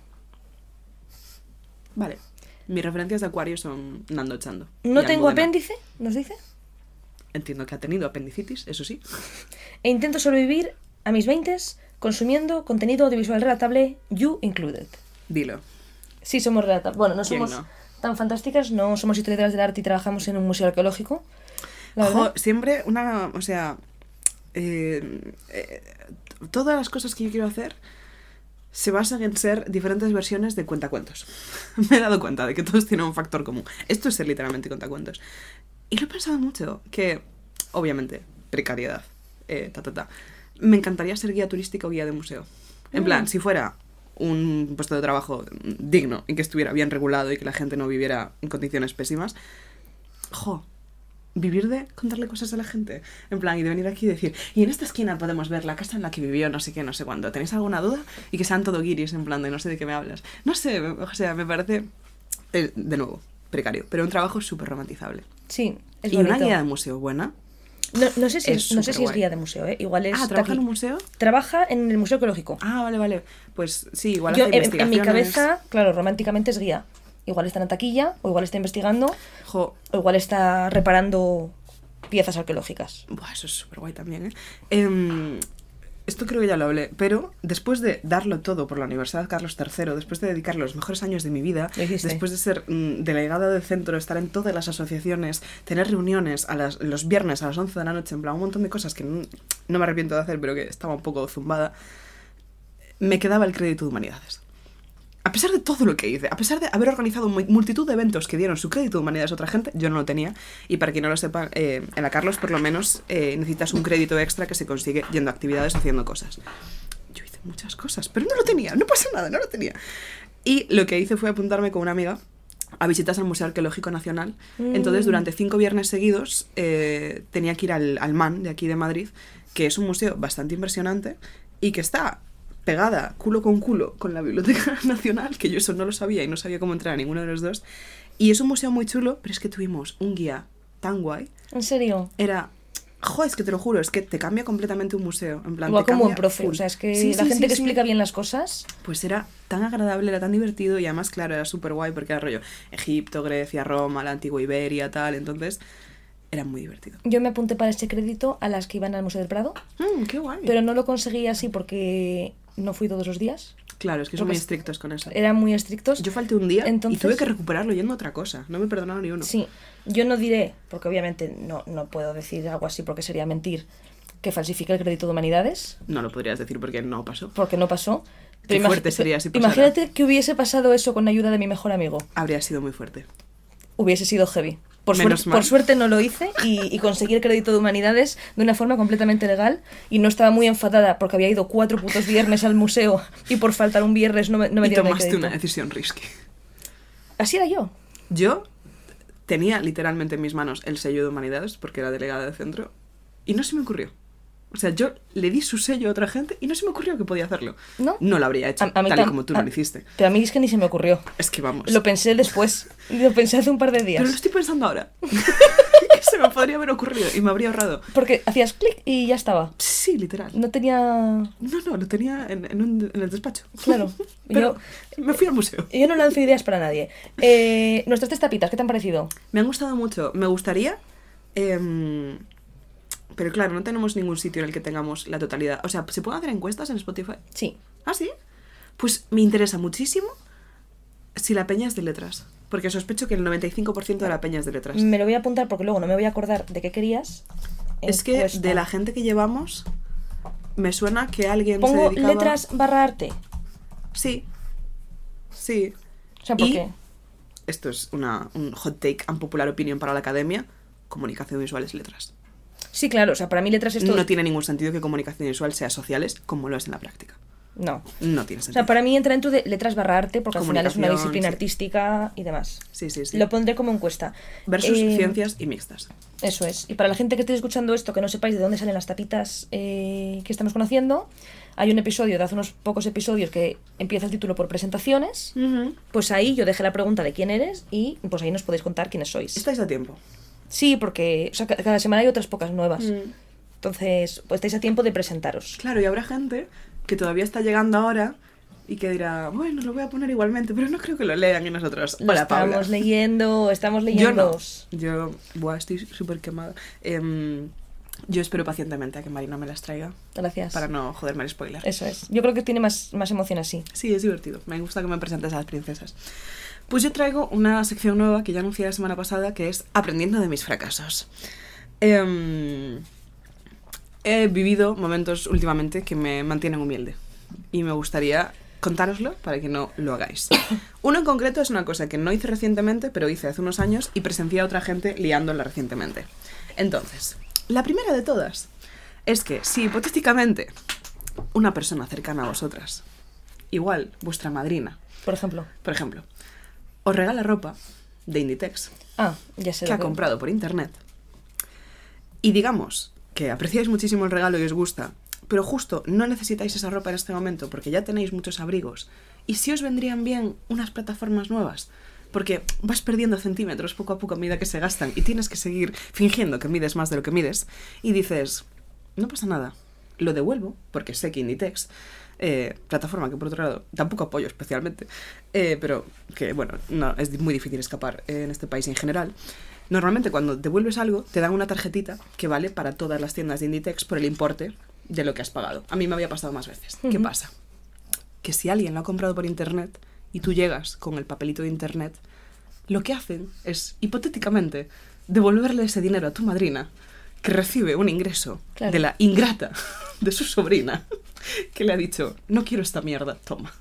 Speaker 2: Vale. Mis referencias de acuario son Nando Chando.
Speaker 3: No tengo apéndice, nos dice.
Speaker 2: Entiendo que ha tenido apendicitis, eso sí.
Speaker 3: E intento sobrevivir a mis 20 consumiendo contenido audiovisual relatable, you included.
Speaker 2: Dilo.
Speaker 3: Sí, somos relatables. Bueno, no
Speaker 2: ¿Quién
Speaker 3: somos
Speaker 2: no?
Speaker 3: tan fantásticas, no somos historiadoras del arte y trabajamos en un museo arqueológico. La
Speaker 2: Ojo,
Speaker 3: verdad.
Speaker 2: siempre una, o sea, eh, eh, todas las cosas que yo quiero hacer se basan en ser diferentes versiones de cuentacuentos. *laughs* Me he dado cuenta de que todos tienen un factor común. Esto es ser literalmente cuentacuentos. Y lo he pensado mucho, que obviamente, precariedad, eh, ta, ta, ta. Me encantaría ser guía turística o guía de museo. En
Speaker 3: Mm.
Speaker 2: plan, si fuera un puesto de trabajo digno y que estuviera bien regulado y que la gente no viviera en condiciones pésimas, jo, vivir de contarle cosas a la gente. En plan, y de venir aquí y decir, y en esta esquina podemos ver la casa en la que vivió no sé qué, no sé cuándo. ¿Tenéis alguna duda? Y que sean todo guiris, en plan de no sé de qué me hablas. No sé, o sea, me parece, eh, de nuevo, precario, pero un trabajo súper romantizable.
Speaker 3: Sí, es
Speaker 2: y una guía de museo buena.
Speaker 3: No, no sé si
Speaker 2: es
Speaker 3: es, no sé si es guía de museo, ¿eh? Igual es.
Speaker 2: Ah, ¿trabaja en un museo?
Speaker 3: Trabaja en el Museo Arqueológico.
Speaker 2: Ah, vale, vale. Pues sí, igual
Speaker 3: Yo,
Speaker 2: hace
Speaker 3: en, en mi cabeza, claro, románticamente es guía. Igual está en la taquilla, o igual está investigando,
Speaker 2: Jo,
Speaker 3: o igual está reparando piezas arqueológicas.
Speaker 2: Buah, eso es súper guay también, ¿eh? Em, esto creo que ya lo hablé, pero después de darlo todo por la Universidad Carlos III, después de dedicar los mejores años de mi vida, después de ser mm, delegada del centro, estar en todas las asociaciones, tener reuniones a las- los viernes a las 11 de la noche, en plan, un montón de cosas que no, no me arrepiento de hacer, pero que estaba un poco zumbada, me quedaba el crédito de humanidades. A pesar de todo lo que hice, a pesar de haber organizado mu- multitud de eventos que dieron su crédito de humanidades a otra gente, yo no lo tenía. Y para quien no lo sepa, eh, en la Carlos por lo menos eh, necesitas un crédito extra que se consigue yendo a actividades haciendo cosas. Yo hice muchas cosas, pero no lo tenía, no pasa nada, no lo tenía. Y lo que hice fue apuntarme con una amiga a visitas al Museo Arqueológico Nacional. Entonces, durante cinco viernes seguidos, eh, tenía que ir al, al MAN de aquí de Madrid, que es un museo bastante impresionante y que está pegada culo con culo con la Biblioteca *laughs* Nacional, que yo eso no lo sabía y no sabía cómo entrar a ninguno de los dos. Y es un museo muy chulo, pero es que tuvimos un guía tan guay.
Speaker 3: ¿En serio?
Speaker 2: Era... Joder, es que te lo juro, es que te cambia completamente un museo. En plan,
Speaker 3: Igual
Speaker 2: te
Speaker 3: como un profe.
Speaker 2: full.
Speaker 3: O sea, es que
Speaker 2: Sí,
Speaker 3: la
Speaker 2: sí,
Speaker 3: gente
Speaker 2: sí,
Speaker 3: que explica bien las cosas.
Speaker 2: Pues era tan agradable, era tan divertido y además, claro, era súper guay porque era rollo Egipto, Grecia, Roma, la antigua Iberia, tal. Entonces, era muy divertido.
Speaker 3: Yo me apunté para ese crédito a las que iban al Museo del Prado,
Speaker 2: Mm, qué guay.
Speaker 3: pero no lo conseguí así porque no fui todos los días.
Speaker 2: claro, es que son muy
Speaker 3: es-
Speaker 2: estrictos con eso.
Speaker 3: Eran muy estrictos.
Speaker 2: Yo falté un día
Speaker 3: Entonces-
Speaker 2: y tuve que recuperarlo yendo a otra cosa. No me perdonaron ni uno.
Speaker 3: Sí, yo no diré, porque obviamente no, no puedo decir algo así porque sería mentir, que falsifique el crédito de humanidades,
Speaker 2: No lo podrías decir porque no pasó.
Speaker 3: porque no pasó.
Speaker 2: Qué fuerte sería si pasara.
Speaker 3: Imagínate que hubiese pasado eso con la ayuda de mi mejor amigo.
Speaker 2: Habría sido muy fuerte.
Speaker 3: Hubiese sido heavy. Por,
Speaker 2: Menos
Speaker 3: suerte,
Speaker 2: mal.
Speaker 3: por suerte no lo hice y, y conseguí el crédito de humanidades de una forma completamente legal y no estaba muy enfadada porque había ido cuatro putos viernes al museo y por faltar un viernes no me, no me
Speaker 2: y
Speaker 3: dieron el
Speaker 2: tomaste
Speaker 3: crédito.
Speaker 2: una decisión risky.
Speaker 3: Así era yo.
Speaker 2: Yo tenía literalmente en mis manos el sello de humanidades porque era delegada de centro y no se me ocurrió. O sea, yo le di su sello a otra gente y no se me ocurrió que podía hacerlo.
Speaker 3: ¿No?
Speaker 2: No lo habría hecho,
Speaker 3: A- a mí
Speaker 2: tal y como tú
Speaker 3: a-
Speaker 2: lo hiciste.
Speaker 3: Pero a mí es que ni se me ocurrió.
Speaker 2: Es que vamos.
Speaker 3: Lo pensé después. Lo pensé hace un par de días.
Speaker 2: Pero lo estoy pensando ahora. *laughs* *laughs* se me podría haber ocurrido y me habría ahorrado.
Speaker 3: Porque hacías clic y ya estaba.
Speaker 2: Sí, literal.
Speaker 3: No tenía.
Speaker 2: No, no, lo tenía en, en un- en el despacho.
Speaker 3: Claro. *laughs*
Speaker 2: Pero me fui al museo.
Speaker 3: Yo no lanzo ideas para nadie. Eh, nuestras tres tapitas, ¿qué te han parecido?
Speaker 2: Me han gustado mucho. Me gustaría. em, pero claro, no tenemos ningún sitio en el que tengamos la totalidad. O sea, ¿se pueden hacer encuestas en Spotify?
Speaker 3: Sí.
Speaker 2: ¿Ah, sí? Pues me interesa muchísimo si la peña es de letras. Porque sospecho que el 95% de la peña es de letras.
Speaker 3: Me lo voy a apuntar porque luego no me voy a acordar de qué querías.
Speaker 2: Es que
Speaker 3: Encuesta.
Speaker 2: de la gente que llevamos, me suena que alguien se
Speaker 3: Pongo
Speaker 2: dedicaba...
Speaker 3: letras barra arte.
Speaker 2: Sí. Sí.
Speaker 3: O sea, ¿por
Speaker 2: Y-
Speaker 3: qué?
Speaker 2: Esto es una, un hot take, un popular opinion para la academia. Comunicación visual es letras.
Speaker 3: Sí, claro, o sea, para mí letras es todo.
Speaker 2: No tiene ningún sentido que comunicación visual sea sociales como lo es en la práctica.
Speaker 3: No.
Speaker 2: No tiene
Speaker 3: O
Speaker 2: sentido.
Speaker 3: sea, para mí entra dentro de letras barra arte porque al final es una disciplina
Speaker 2: sí.
Speaker 3: artística y demás.
Speaker 2: Sí, sí, sí.
Speaker 3: Lo pondré como encuesta.
Speaker 2: Versus
Speaker 3: Eh,
Speaker 2: ciencias y mixtas.
Speaker 3: Eso es. Y para la gente que esté escuchando esto, que no sepáis de dónde salen las tapitas eh, que estamos conociendo, hay un episodio de hace unos pocos episodios que empieza el título por presentaciones. Pues ahí yo dejé la pregunta de quién eres y pues ahí nos podéis contar quiénes sois.
Speaker 2: Estáis a tiempo.
Speaker 3: Sí, porque o sea, ca- cada semana hay otras pocas nuevas.
Speaker 2: Mm.
Speaker 3: Entonces, pues estáis a tiempo de presentaros.
Speaker 2: Claro, y habrá gente que todavía está llegando ahora y que dirá, bueno, lo voy a poner igualmente, pero no creo que lo lean y nosotros.
Speaker 3: Lo
Speaker 2: Hola, Paula.
Speaker 3: estamos leyendo, estamos
Speaker 2: Yo
Speaker 3: leyendo.
Speaker 2: no. Yo, buah, estoy súper quemada. Em, yo espero pacientemente a que Marina me las traiga
Speaker 3: Gracias.
Speaker 2: para no joderme el spoiler.
Speaker 3: Eso es. Yo creo que tiene más, más emoción así.
Speaker 2: Sí, es divertido. Me gusta que me presentes a las princesas. Pues yo traigo una sección nueva que ya anuncié la semana pasada, que es Aprendiendo de mis fracasos. Em, he vivido momentos últimamente que me mantienen humilde y me gustaría contároslo para que no lo hagáis. *coughs* Uno en concreto es una cosa que no hice recientemente, pero hice hace unos años y presencié a otra gente liándola recientemente. Entonces, la primera de todas es que si hipotéticamente una persona cercana a vosotras, igual vuestra madrina,
Speaker 3: Por ejemplo.
Speaker 2: por ejemplo, os regala ropa de Inditex
Speaker 3: Ah, ya sé.
Speaker 2: que ha comprado por internet y digamos que apreciáis muchísimo el regalo y os gusta, pero justo no necesitáis esa ropa en este momento porque ya tenéis muchos abrigos y si os vendrían bien unas plataformas nuevas porque vas perdiendo centímetros poco a poco a medida que se gastan y tienes que seguir fingiendo que mides más de lo que mides y dices, no pasa nada, lo devuelvo porque sé que Inditex, eh, plataforma que por otro lado tampoco apoyo especialmente, eh, pero que bueno, no, es muy difícil escapar eh, en este país en general. Normalmente cuando devuelves algo te dan una tarjetita que vale para todas las tiendas de Inditex por el importe de lo que has pagado. A mí me había pasado más veces. ¿Qué
Speaker 3: Ujú.
Speaker 2: pasa? Que si alguien lo ha comprado por internet y tú llegas con el papelito de internet, lo que hacen es, hipotéticamente, devolverle ese dinero a tu madrina, que recibe un ingreso
Speaker 3: Claro.
Speaker 2: de la ingrata de su sobrina, que le ha dicho, no quiero esta mierda, toma.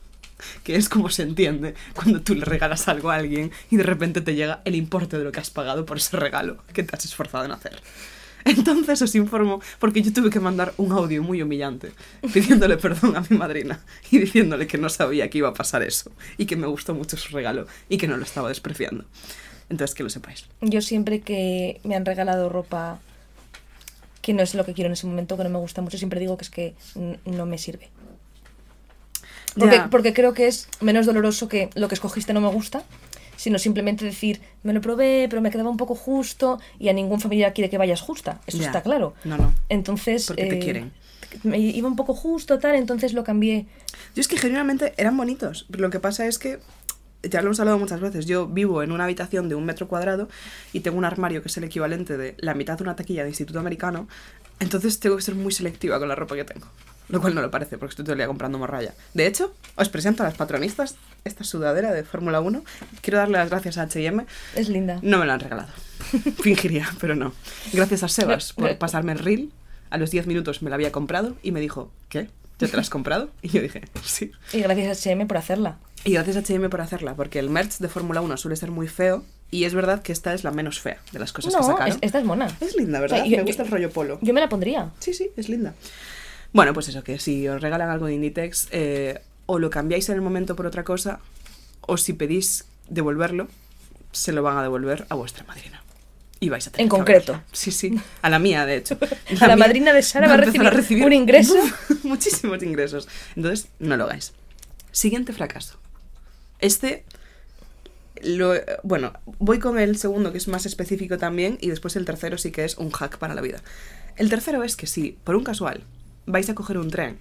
Speaker 2: Que es como se entiende cuando tú le regalas algo a alguien y de repente te llega el importe de lo que has pagado por ese regalo que te has esforzado en hacer. Entonces os informo, porque yo tuve que mandar un audio muy humillante, pidiéndole perdón a mi madrina y diciéndole que no sabía que iba a pasar eso y que me gustó mucho su regalo y que no lo estaba despreciando. Entonces, que lo sepáis.
Speaker 3: Yo siempre que me han regalado ropa que no es lo que quiero en ese momento, que no me gusta mucho, siempre digo que es que no me sirve. Porque, porque creo que es menos doloroso que lo que escogiste no me gusta, sino simplemente decir, me lo probé, pero me quedaba un poco justo y a ningún familiar quiere que vayas justa. Eso está claro.
Speaker 2: No, no.
Speaker 3: Entonces...
Speaker 2: Porque te
Speaker 3: eh,
Speaker 2: quieren.
Speaker 3: Me iba un poco justo, tal, entonces lo cambié.
Speaker 2: Yo es que genuinamente eran bonitos. Lo que pasa es que, ya lo hemos hablado muchas veces, yo vivo en una habitación de un metro cuadrado y tengo un armario que es el equivalente de la mitad de una taquilla de instituto americano. Entonces tengo que ser muy selectiva con la ropa que tengo. Lo cual no lo parece, porque estoy todo el día comprando morralla. De hecho, os presento a las patronistas esta sudadera de Fórmula 1. Quiero darle las gracias a H&M.
Speaker 3: Es linda.
Speaker 2: No me lo han regalado. *laughs* Fingiría, pero no. Gracias a Sebas por pasarme el reel. A los 10 minutos me la había comprado y me dijo, ¿qué? ¿Ya te la has comprado? Y yo dije, sí.
Speaker 3: Y gracias a H&M por hacerla.
Speaker 2: Y gracias a H&M por hacerla, porque el merch de Fórmula 1 suele ser muy feo y es verdad que esta es la menos fea de las cosas que sacaron.
Speaker 3: es- esta es mona.
Speaker 2: Es linda, ¿verdad?
Speaker 3: O sea, yo-
Speaker 2: me
Speaker 3: yo-
Speaker 2: gusta el rollo polo.
Speaker 3: Yo me la pondría.
Speaker 2: Sí, sí, es linda. Bueno, pues eso, que si os regalan algo de Inditex, eh, o lo cambiáis en el momento por otra cosa, o si pedís devolverlo, se lo van a devolver a vuestra madrina. Y vais a tener
Speaker 3: En
Speaker 2: que
Speaker 3: concreto.
Speaker 2: Sí, sí. A la mía, de hecho. *laughs*
Speaker 3: La
Speaker 2: mía
Speaker 3: madrina de Sara va a
Speaker 2: empezar
Speaker 3: recibir un ingreso. *laughs*
Speaker 2: muchísimos ingresos. Entonces, no lo hagáis. Siguiente fracaso. Este. Lo, bueno, voy con el segundo que es más específico también y después el tercero sí que es un hack para la vida. El tercero es que si, por un casual, vais a coger un tren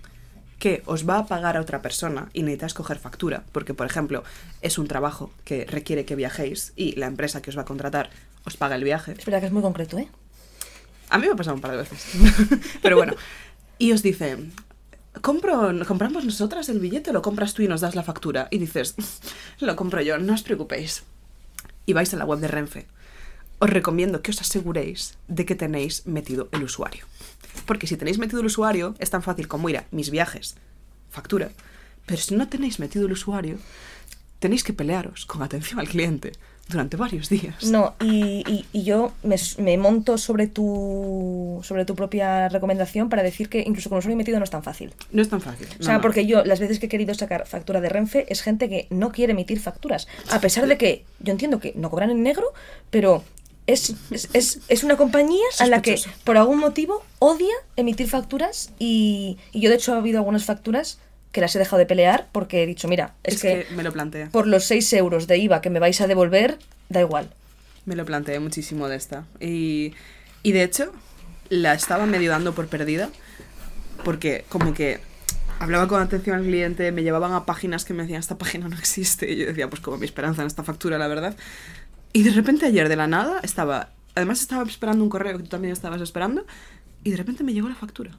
Speaker 2: que os va a pagar a otra persona y necesitáis coger factura, porque por ejemplo es un trabajo que requiere que viajéis y la empresa que os va a contratar os paga el viaje,
Speaker 3: Es verdad que es muy concreto, ¿eh?
Speaker 2: a mí me ha pasado un par de veces. *laughs* Pero bueno. Y os dicen, ¿compro, ¿compramos nosotras el billete lo compras tú y nos das la factura? Y dices, lo compro yo, no os preocupéis. Y vais a la web de Renfe. Os recomiendo que os aseguréis de que tenéis metido el usuario. Porque si tenéis metido el usuario, es tan fácil como ir a mis viajes, factura. Pero si no tenéis metido el usuario, tenéis que pelearos con atención al cliente durante varios días.
Speaker 3: No, y, y- y yo me, monto sobre tu, sobre tu propia recomendación para decir que incluso con usuario metido no es tan fácil.
Speaker 2: No es tan fácil.
Speaker 3: o sea,
Speaker 2: no.
Speaker 3: porque yo las veces que he querido sacar factura de Renfe es gente que no quiere emitir facturas. A pesar de que yo entiendo que no cobran en negro, pero es, es, es- es una compañía a la que por algún motivo odia emitir facturas y, y yo de hecho ha habido algunas facturas que las he dejado de pelear porque he dicho, mira, es,
Speaker 2: Es,
Speaker 3: que,
Speaker 2: que me lo plantea.
Speaker 3: por los 6 euros de IVA que me vais a devolver, da igual.
Speaker 2: Me lo planteé muchísimo de esta. Y, y de hecho, la estaba medio dando por perdida. Porque como que hablaba con atención al cliente, me llevaban a páginas que me decían, esta página no existe. Y yo decía, pues como mi esperanza en esta factura, la verdad. Y de repente ayer de la nada estaba... Además estaba esperando un correo que tú también estabas esperando. Y de repente me llegó la factura.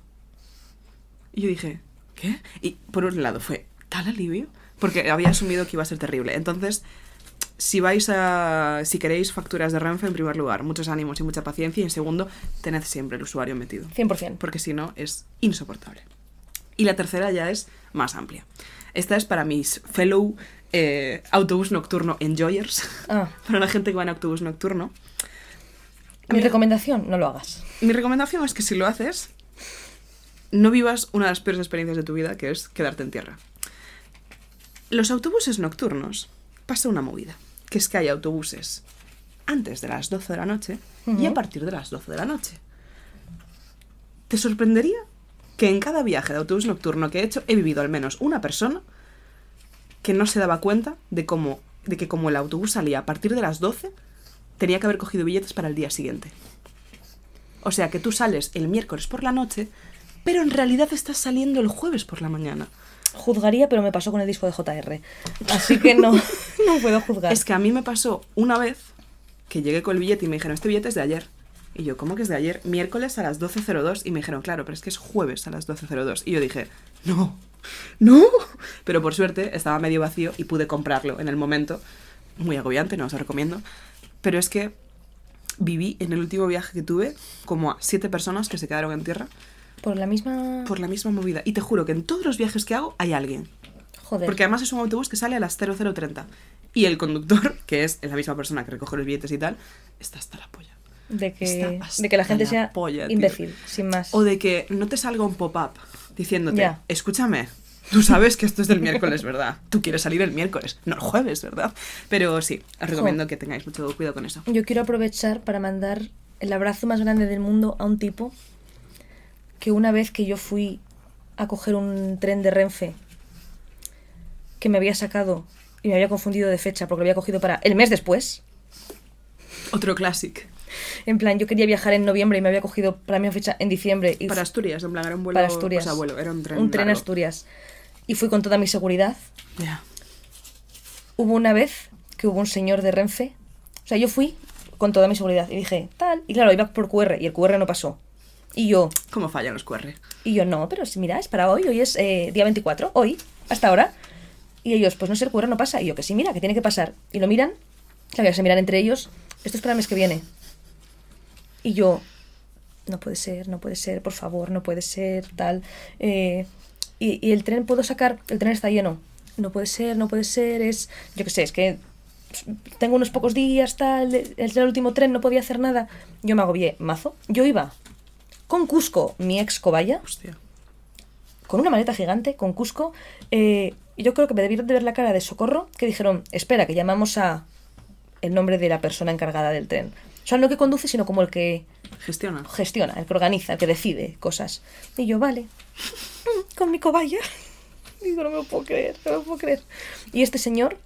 Speaker 2: Y yo dije, ¿qué? Y por un lado fue tal alivio, porque había asumido que iba a ser terrible. Entonces, si vais a. Si queréis facturas de Renfe, en primer lugar, muchos ánimos y mucha paciencia. Y en segundo, tened siempre el usuario metido.
Speaker 3: 100%.
Speaker 2: Porque si no, es insoportable. Y la tercera ya es más amplia. Esta es para mis fellow eh, autobús nocturno enjoyers.
Speaker 3: Ah. *laughs*
Speaker 2: Para la gente que va en autobús nocturno.
Speaker 3: Mi recomendación, no lo hagas.
Speaker 2: mi recomendación es que si lo haces, no vivas una de las peores experiencias de tu vida, que es quedarte en tierra. Los autobuses nocturnos pasa una movida, que es que hay autobuses antes de las 12 de la noche y a partir de las 12 de la noche. ¿Te sorprendería que en cada viaje de autobús nocturno que he hecho he vivido al menos una persona que no se daba cuenta de cómo de que como el autobús salía a partir de las 12 tenía que haber cogido billetes para el día siguiente? O sea que tú sales el miércoles por la noche, pero en realidad estás saliendo el jueves por la mañana.
Speaker 3: Juzgaría, pero me pasó con el disco de JR. Así que no, *laughs* no puedo juzgar.
Speaker 2: Es que a mí me pasó una vez que llegué con el billete y me dijeron, este billete es de ayer. Y yo, ¿cómo que es de ayer? Miércoles a las 12.02 y me dijeron, claro, pero es que es jueves a las 12.02. Y yo dije, no, no. Pero por suerte estaba medio vacío y pude comprarlo en el momento. Muy agobiante, no os lo recomiendo. Pero es que viví en el último viaje que tuve como a siete personas que se quedaron en tierra
Speaker 3: Por la misma.
Speaker 2: por la misma movida. Y te juro que en todos los viajes que hago hay alguien.
Speaker 3: Joder.
Speaker 2: Porque además es un autobús que sale a las 0030. Y el conductor, *laughs* que es la misma persona que recoge los billetes y tal, está hasta la polla.
Speaker 3: de que, de que la gente
Speaker 2: la
Speaker 3: sea
Speaker 2: polla, tío.
Speaker 3: imbécil, sin más.
Speaker 2: O de que no te salga un pop-up diciéndote, escúchame, tú sabes que esto es del miércoles, ¿verdad? Tú quieres salir el miércoles, no el jueves, ¿verdad? Pero sí, os recomiendo que tengáis mucho cuidado con eso.
Speaker 3: Yo quiero aprovechar para mandar el abrazo más grande del mundo a un tipo que una vez que yo fui a coger un tren de Renfe que me había sacado y me había confundido de fecha porque lo había cogido para el mes después.
Speaker 2: Otro classic.
Speaker 3: En plan, yo quería viajar en noviembre y me había cogido para mi fecha en diciembre. Y
Speaker 2: Para Asturias, en plan, era un vuelo...
Speaker 3: para Asturias.
Speaker 2: O sea, vuelo, era un tren
Speaker 3: Un tren a
Speaker 2: largo.
Speaker 3: Asturias. Y fui con toda mi seguridad.
Speaker 2: Ya.
Speaker 3: Hubo una vez que hubo un señor de Renfe. O sea, yo fui con toda mi seguridad y dije, tal. Y claro, iba por QR y el QR no pasó. Y yo,
Speaker 2: ¿Cómo fallan los QR?
Speaker 3: y yo, no, pero si mira, es para hoy. Hoy es eh, día 24, hoy, hasta ahora. Y ellos, pues no sé, el QR no pasa. Y yo, que sí, mira, que tiene que pasar. Y lo miran, claro, se miran entre ellos. Esto es para el mes que viene. Y yo, no puede ser, no puede ser, por favor, no puede ser, tal. Eh, y, y el tren puedo sacar, el tren está lleno. No puede ser, no puede ser, es, yo qué sé, es que tengo unos pocos días, tal, es el último tren, no podía hacer nada. Yo me agobié, mazo. Yo iba con Cusco, mi ex cobaya,
Speaker 2: Hostia.
Speaker 3: con una maleta gigante, con Cusco. eh, y yo creo que me debieron de ver la cara de socorro, que dijeron, espera, que llamamos a el nombre de la persona encargada del tren. O sea, no el que conduce, sino como el que
Speaker 2: Gestiona.
Speaker 3: gestiona, el que organiza, el que decide cosas. Y yo, vale, *laughs* con mi cobaya. *laughs* Digo, no me lo puedo creer, no me lo puedo creer. Y este señor,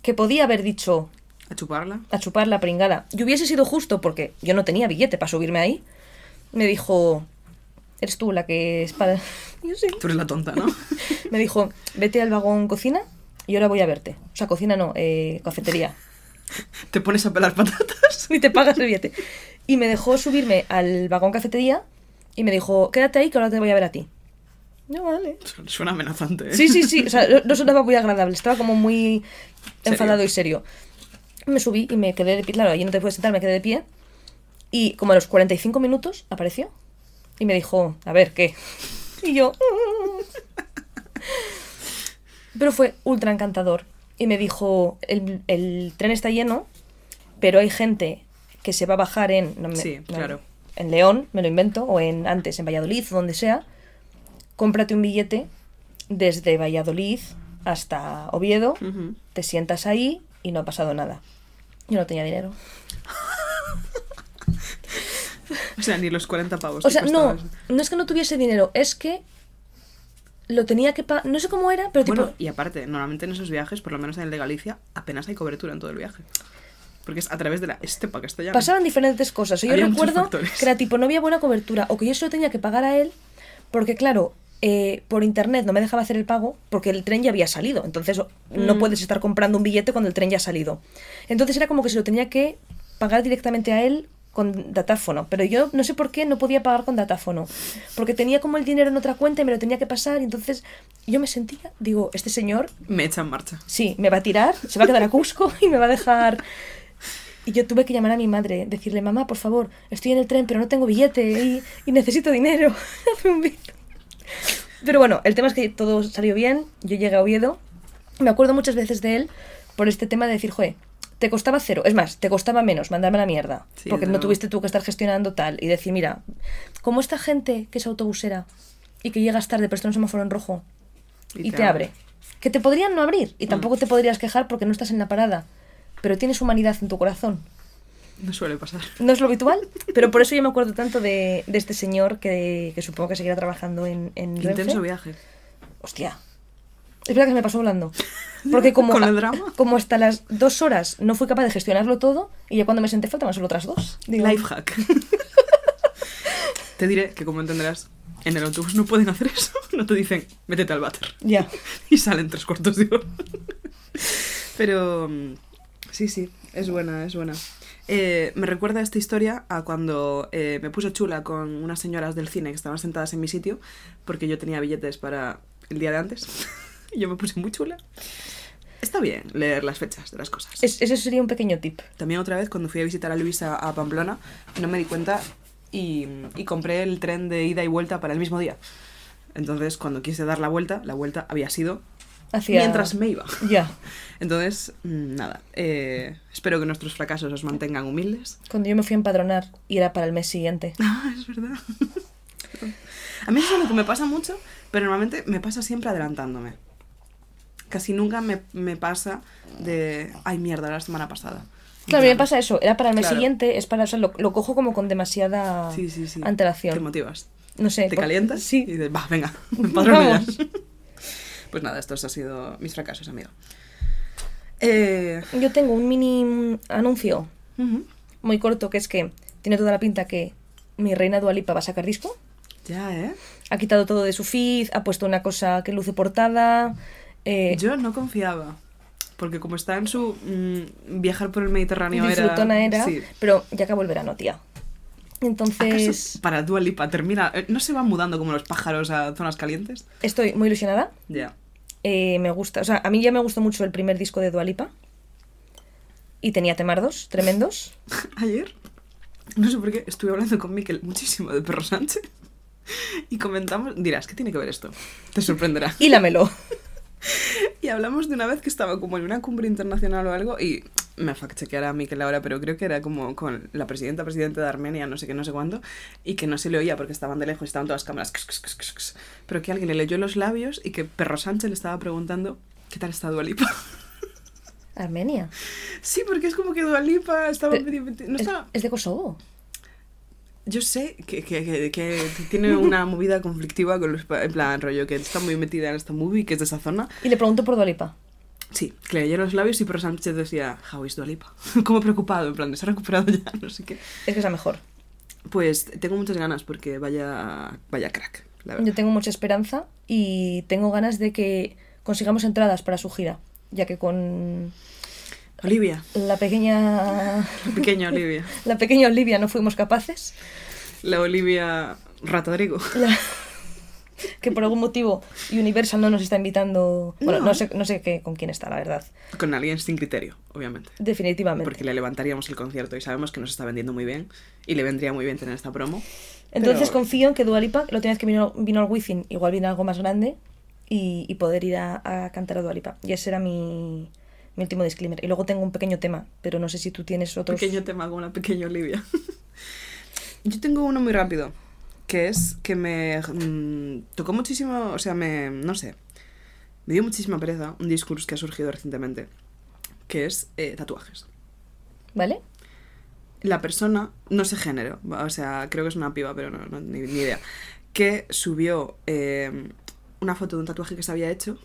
Speaker 3: que podía haber dicho
Speaker 2: A chuparla.
Speaker 3: a chupar la pringada, y hubiese sido justo porque yo no tenía billete para subirme ahí, me dijo, eres tú la que es para... *laughs* Yo sí.
Speaker 2: Tú eres la tonta, ¿no? *laughs*
Speaker 3: Me dijo, vete al vagón cocina y ahora voy a verte. O sea, cocina no, eh, cafetería.
Speaker 2: Te pones a pelar patatas. *laughs*
Speaker 3: y te pagas el billete. Y me dejó subirme al vagón cafetería y me dijo, quédate ahí que ahora te voy a ver a ti. No, vale.
Speaker 2: Suena amenazante, ¿eh?
Speaker 3: Sí, sí, sí. O sea, no- sonaba muy agradable. Estaba como muy enfadado y serio. Me subí y me quedé de pie. Claro, allí no te puedes sentar, me quedé de pie. Y como a los 45 minutos apareció y me dijo, a ver, ¿qué? Y yo... Pero fue ultra encantador. Y me dijo, el, el tren está lleno, pero hay gente que se va a bajar en... no me-
Speaker 2: Sí,
Speaker 3: no,
Speaker 2: claro.
Speaker 3: En León, me lo invento, o en antes en Valladolid, o donde sea. Cómprate un billete desde Valladolid hasta Oviedo, te sientas ahí y no ha pasado nada. Yo no tenía dinero.
Speaker 2: O sea, ni los 40 pavos.
Speaker 3: O sea, no, no es que no tuviese dinero, es que lo tenía que pagar. No sé cómo era, pero
Speaker 2: Bueno,
Speaker 3: tipo.
Speaker 2: y aparte, normalmente en esos viajes, por lo menos en el de Galicia, apenas hay cobertura en todo el viaje. Porque es a través de la estepa castellana.
Speaker 3: Pasaban diferentes cosas. Yo
Speaker 2: Había
Speaker 3: recuerdo que era tipo, no había buena cobertura, o que yo solo tenía que pagar a él, porque claro, eh, por internet no me dejaba hacer el pago, porque el tren ya había salido. Entonces no
Speaker 2: Mm.
Speaker 3: puedes estar comprando un billete cuando el tren ya ha salido. Entonces era como que se lo tenía que pagar directamente a él con datáfono. Pero yo no sé por qué no podía pagar con datáfono. Porque tenía como el dinero en otra cuenta y me lo tenía que pasar. Y entonces yo me sentía, digo, este señor
Speaker 2: Me echa en marcha.
Speaker 3: Sí, me va a tirar, se va a quedar a Cusco *laughs* y me va a dejar. Y yo tuve que llamar a mi madre, decirle, mamá, por favor, estoy en el tren, pero no tengo billete y, y necesito dinero. *laughs* Hazme un bill". Pero bueno, el tema es que todo salió bien, yo llegué a Oviedo, me acuerdo muchas veces de él por este tema de decir, joder, te costaba cero, es más, te costaba menos mandarme a la mierda,
Speaker 2: Sí,
Speaker 3: porque no tuviste tú que estar gestionando tal y decir, mira, como esta gente que es autobusera y que llegas tarde, pero está en un semáforo en rojo, y, te, abre. Que te podrían no abrir y tampoco te podrías quejar porque no estás en la parada. Pero tienes humanidad en tu corazón.
Speaker 2: No suele pasar.
Speaker 3: No es lo habitual, pero por eso yo me acuerdo tanto de, de este señor que, que supongo que seguirá trabajando en, en
Speaker 2: Qué intenso viaje.
Speaker 3: Hostia. Es verdad que se me pasó volando. Porque *laughs* como,
Speaker 2: Con el drama.
Speaker 3: como hasta las dos horas no fui capaz de gestionarlo todo y ya cuando me senté faltaban solo otras dos. Digo,
Speaker 2: Lifehack. *laughs* te diré que, como entenderás, en el autobús no pueden hacer eso. *laughs* No te dicen, métete al váter.
Speaker 3: Ya.
Speaker 2: Y salen tres cuartos de hora. Pero mm, sí, sí, es buena, es buena. Eh, me recuerda esta historia a cuando eh, me puse chula con unas señoras del cine que estaban sentadas en mi sitio, porque yo tenía billetes para el día de antes. Y *laughs* yo me puse muy chula. Está bien leer las fechas de las cosas.
Speaker 3: Es- ese sería un pequeño tip.
Speaker 2: También otra vez cuando fui a visitar a Luisa a Pamplona, no me di cuenta y, y compré el tren de ida y vuelta para el mismo día. Entonces, cuando quise dar la vuelta, la vuelta había sido
Speaker 3: Hacia...
Speaker 2: mientras me iba.
Speaker 3: Ya. *laughs*
Speaker 2: Entonces, mm, nada, eh, espero que nuestros fracasos os mantengan humildes.
Speaker 3: Cuando yo me fui a empadronar y era para el mes siguiente. *laughs*
Speaker 2: Ah, es verdad. a mí eso es lo que me pasa mucho, pero normalmente me pasa siempre adelantándome. Casi nunca me, me pasa de, ay mierda, la semana pasada.
Speaker 3: Claro, a mí me pasa eso. Era para el mes
Speaker 2: Claro.
Speaker 3: siguiente, es para, o sea, lo, lo cojo como con demasiada
Speaker 2: Sí, sí, sí.
Speaker 3: antelación.
Speaker 2: Te motivas.
Speaker 3: No sé.
Speaker 2: Te
Speaker 3: por-
Speaker 2: calientas y
Speaker 3: Sí.
Speaker 2: dices, va, venga, *laughs* *laughs* me empadrono ya".
Speaker 3: Vamos. *laughs*
Speaker 2: Pues nada, estos han sido mis fracasos, amigo. Eh,
Speaker 3: Yo tengo un mini anuncio muy corto que es que tiene toda la pinta que mi reina Dualipa va a sacar disco.
Speaker 2: Ya, ¿eh?
Speaker 3: Ha quitado todo de su feed, ha puesto una cosa que luce portada. Eh,
Speaker 2: Yo no confiaba. Porque como está en su mm, viajar por el Mediterráneo era...
Speaker 3: era,
Speaker 2: Sí.
Speaker 3: pero ya acabó el verano, tía. Entonces,
Speaker 2: ¿Acaso para Dua Lipa termina... eh, ¿No se van mudando como los pájaros a zonas calientes?
Speaker 3: estoy muy ilusionada.
Speaker 2: Ya.
Speaker 3: Eh, me gusta, o sea, a mí ya me gustó mucho el primer disco de Dualipa. Y tenía temardos tremendos. *laughs*
Speaker 2: Ayer, no sé por qué, estuve hablando con Miquel muchísimo de Perro Sánchez. *laughs* Y comentamos... Dirás, ¿qué tiene que ver esto? Te sorprenderá.
Speaker 3: Y lámelo. *laughs*
Speaker 2: Y hablamos de una vez que estaba como en una cumbre internacional o algo y me fact-chequeará a Miquel ahora, pero creo que era como con la presidenta, presidente de Armenia, no sé qué, no sé cuándo, y que no se le oía porque estaban de lejos, estaban todas las cámaras, pero que alguien le leyó los labios y que Perro Sánchez le estaba preguntando ¿qué tal está Dualipa?
Speaker 3: Armenia.
Speaker 2: sí, porque es como que Dualipa estaba
Speaker 3: Pero-
Speaker 2: no
Speaker 3: Es,
Speaker 2: estaba-
Speaker 3: es de Kosovo.
Speaker 2: Yo sé que, que, que, que tiene una *laughs* movida conflictiva con los... En plan, rollo, que está muy metida en esta movie, que es de esa zona.
Speaker 3: Y le pregunto por Dualipa.
Speaker 2: Sí, que le los labios y Perro Sánchez decía, how is Dua Lipa? *laughs* Como preocupado, en plan, ¿se ha recuperado ya? *laughs* No sé qué.
Speaker 3: Es que es la mejor.
Speaker 2: Pues tengo muchas ganas porque vaya, vaya crack, la verdad.
Speaker 3: Yo tengo mucha esperanza y tengo ganas de que consigamos entradas para su gira. Ya que con
Speaker 2: Olivia,
Speaker 3: la pequeña.
Speaker 2: pequeña Olivia. *laughs*
Speaker 3: La pequeña Olivia no fuimos capaces.
Speaker 2: La Olivia Ratadrigo.
Speaker 3: La- *laughs* que por algún motivo Universal no nos está invitando. Bueno, no,
Speaker 2: No.
Speaker 3: sé, no sé qué, con quién está, la verdad.
Speaker 2: Con alguien sin criterio, obviamente.
Speaker 3: Definitivamente.
Speaker 2: Porque le levantaríamos el concierto y sabemos que nos está vendiendo muy bien y le vendría muy bien tener esta promo.
Speaker 3: Entonces
Speaker 2: Pero-
Speaker 3: confío en que Dualipa, la última vez que vino, vino al Wizzing, igual viene algo más grande y, y poder ir a, a cantar a Dualipa. Y ese era mi, mi último disclaimer. Y luego tengo un pequeño tema, pero no sé si tú tienes otros.
Speaker 2: Pequeño tema como la pequeña Olivia. *laughs* Yo tengo uno muy rápido, que es que me mm, tocó muchísimo, o sea, me, no sé, me dio muchísima pereza un discurso que ha surgido recientemente, que es eh, tatuajes.
Speaker 3: ¿Vale?
Speaker 2: La persona, no sé género, o sea, creo que es una piba, pero no, no- ni, ni idea, que subió eh, una foto de un tatuaje que se había hecho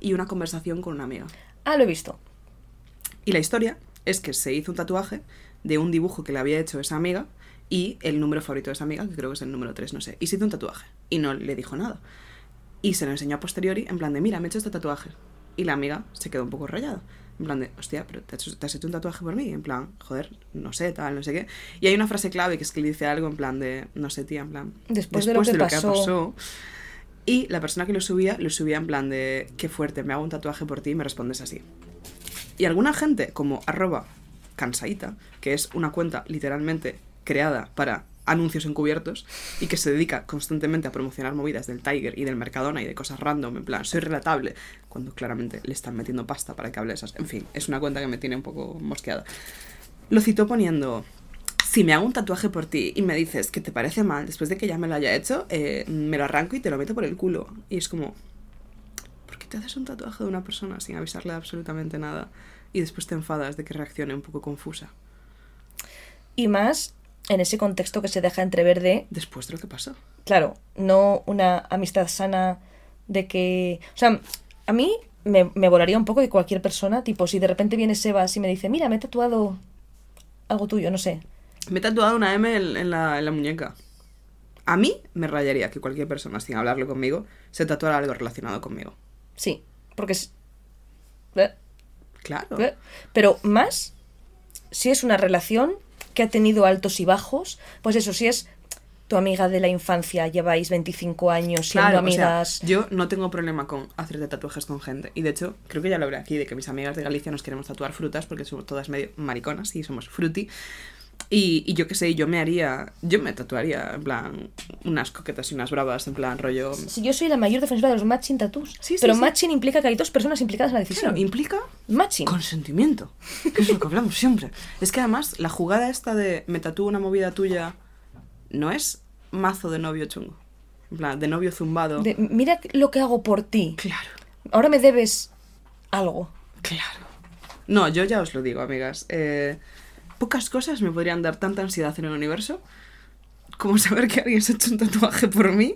Speaker 2: y una conversación con una amiga.
Speaker 3: Ah, lo he visto.
Speaker 2: Y la historia es que se hizo un tatuaje de un dibujo que le había hecho esa amiga y el número favorito de esa amiga, que creo que es el número 3, no sé. Y se hizo un tatuaje. Y no le dijo nada. Y se lo enseñó a posteriori en plan de, mira, me he hecho este tatuaje. Y la amiga se quedó un poco rayada. En plan de, hostia, pero te has, hecho- te has hecho un tatuaje por mí. En plan, joder, no sé, tal, no sé qué. Y hay una frase clave que es que le dice algo en plan de, no sé, tía, en plan,
Speaker 3: Después de lo que pasó".
Speaker 2: Y la persona que lo subía, lo subía en plan de, qué fuerte, me hago un tatuaje por ti y me respondes así. Y alguna gente, como arroba cansaita, que es una cuenta literalmente creada para anuncios encubiertos y que se dedica constantemente a promocionar movidas del Tiger y del Mercadona y de cosas random, en plan, soy relatable, cuando claramente le están metiendo pasta para que hable esas. En fin, es una cuenta que me tiene un poco mosqueada. Lo citó poniendo, si me hago un tatuaje por ti y me dices que te parece mal después de que ya me lo haya hecho, eh, me lo arranco y te lo meto por el culo. Y es como, ¿por qué te haces un tatuaje de una persona sin avisarle absolutamente nada? Y después te enfadas de que reaccione un poco confusa.
Speaker 3: Y más en ese contexto que se deja entrever de,
Speaker 2: Después de lo que pasó.
Speaker 3: claro, no una amistad sana de que... O sea, a mí me, me volaría un poco de cualquier persona, tipo, si de repente viene Sebas y me dice, mira, me he tatuado algo tuyo, no sé.
Speaker 2: Me he tatuado una M en, en la, en la muñeca. A mí me rayaría que cualquier persona, sin hablarlo conmigo, se tatuara algo relacionado conmigo.
Speaker 3: Sí, porque es... eh,
Speaker 2: Claro.
Speaker 3: eh, Pero más si es una relación que ha tenido altos y bajos, pues eso, si es tu amiga de la infancia, lleváis 25 años siendo
Speaker 2: Claro, o sea,
Speaker 3: amigas.
Speaker 2: yo no tengo problema con hacerte tatuajes con gente. Y de hecho, creo que ya lo hablé aquí de que mis amigas de Galicia nos queremos tatuar frutas porque somos todas medio mariconas y somos fruti. Y, y yo qué sé, yo me haría, yo me tatuaría, en plan, unas coquetas y unas bravas, en plan, rollo...
Speaker 3: Si yo soy la mayor defensora de los matching tattoos.
Speaker 2: Sí, sí,
Speaker 3: pero
Speaker 2: sí.
Speaker 3: matching implica que hay dos personas implicadas en la decisión.
Speaker 2: Claro, implica
Speaker 3: matching.
Speaker 2: consentimiento, que es lo que hablamos siempre. Es que además, la jugada esta de me tatúo una movida tuya no es mazo de novio chungo. En plan, de novio zumbado.
Speaker 3: De, mira lo que hago por ti.
Speaker 2: Claro.
Speaker 3: Ahora me debes algo.
Speaker 2: Claro. No, yo ya os lo digo, amigas. Eh, pocas cosas me podrían dar tanta ansiedad en el universo como saber que alguien se ha hecho un tatuaje por mí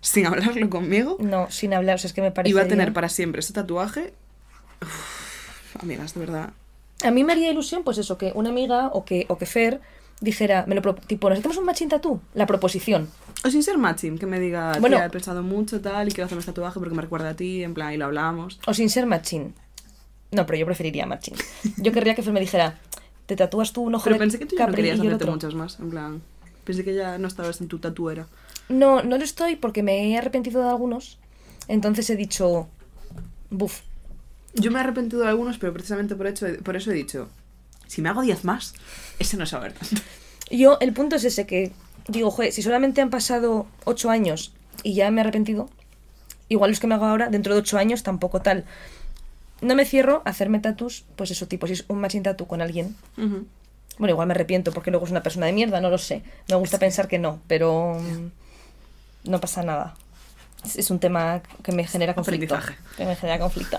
Speaker 2: sin hablarlo conmigo
Speaker 3: No, sin hablar, o sea, es que me parece.
Speaker 2: y va a tener para siempre ese tatuaje. Uf, amigas, de verdad.
Speaker 3: A mí me haría ilusión, pues eso, que una amiga o que, o que Fer dijera, me lo tipo, nos hacemos un matching tatú, la proposición.
Speaker 2: O sin ser matching, que me diga,
Speaker 3: Bueno.
Speaker 2: bueno, he pensado mucho tal y quiero hacerme este tatuaje porque me recuerda a ti, en plan, y lo hablamos.
Speaker 3: O sin ser matching. No, pero yo preferiría matching. Yo querría que Fer me dijera, te tatúas tú un ojo
Speaker 2: Pero
Speaker 3: de
Speaker 2: pensé que tú ya no querías hacerte
Speaker 3: otro.
Speaker 2: muchos más, en plan. Pensé que ya no estabas en tu tatuera.
Speaker 3: No, no lo estoy porque me he arrepentido de algunos. Entonces he dicho, buf,
Speaker 2: Yo me he arrepentido de algunos, pero precisamente por, hecho, por eso he dicho, si me hago 10 más, ese no es saber.
Speaker 3: Yo, el punto es ese que digo, joder, si solamente han pasado ocho años y ya me he arrepentido, igual los que me hago ahora, dentro de ocho años, tampoco tal. No me cierro a hacerme tatus, pues eso, tipo, si es un matching tatu con alguien. Bueno, igual me arrepiento porque luego es una persona de mierda, no lo sé. Me gusta pensar que no, pero mm, no pasa nada. Es, es un tema que me genera conflicto. Que me genera conflicto.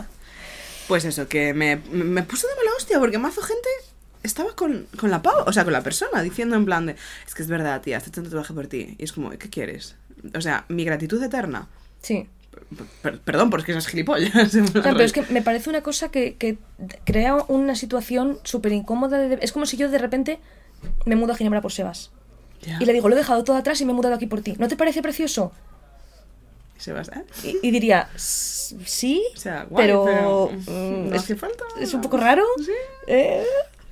Speaker 2: Pues eso, que me, me me puso de mala hostia porque mazo gente estaba con, con la pava, o sea, con la persona, diciendo en plan de, es que es verdad, tía, hecho un tatuaje por ti. Y es como, ¿qué quieres? O sea, mi gratitud eterna.
Speaker 3: Sí.
Speaker 2: Per- perdón, pero es que esas gilipollas. *laughs*
Speaker 3: Claro, pero es que me parece una cosa que, que crea una situación súper incómoda. de- es como si yo de repente me mudo a Ginebra por Sebas. Y le digo, lo he dejado todo atrás y me he mudado aquí por ti. ¿No te parece precioso?
Speaker 2: Se va, ¿eh?
Speaker 3: Y, y diría, "S- sí,
Speaker 2: O sea, guay,
Speaker 3: pero,
Speaker 2: pero,
Speaker 3: mm,
Speaker 2: ¿no
Speaker 3: es,
Speaker 2: hace falta?
Speaker 3: es un poco raro.
Speaker 2: Sí.
Speaker 3: Eh,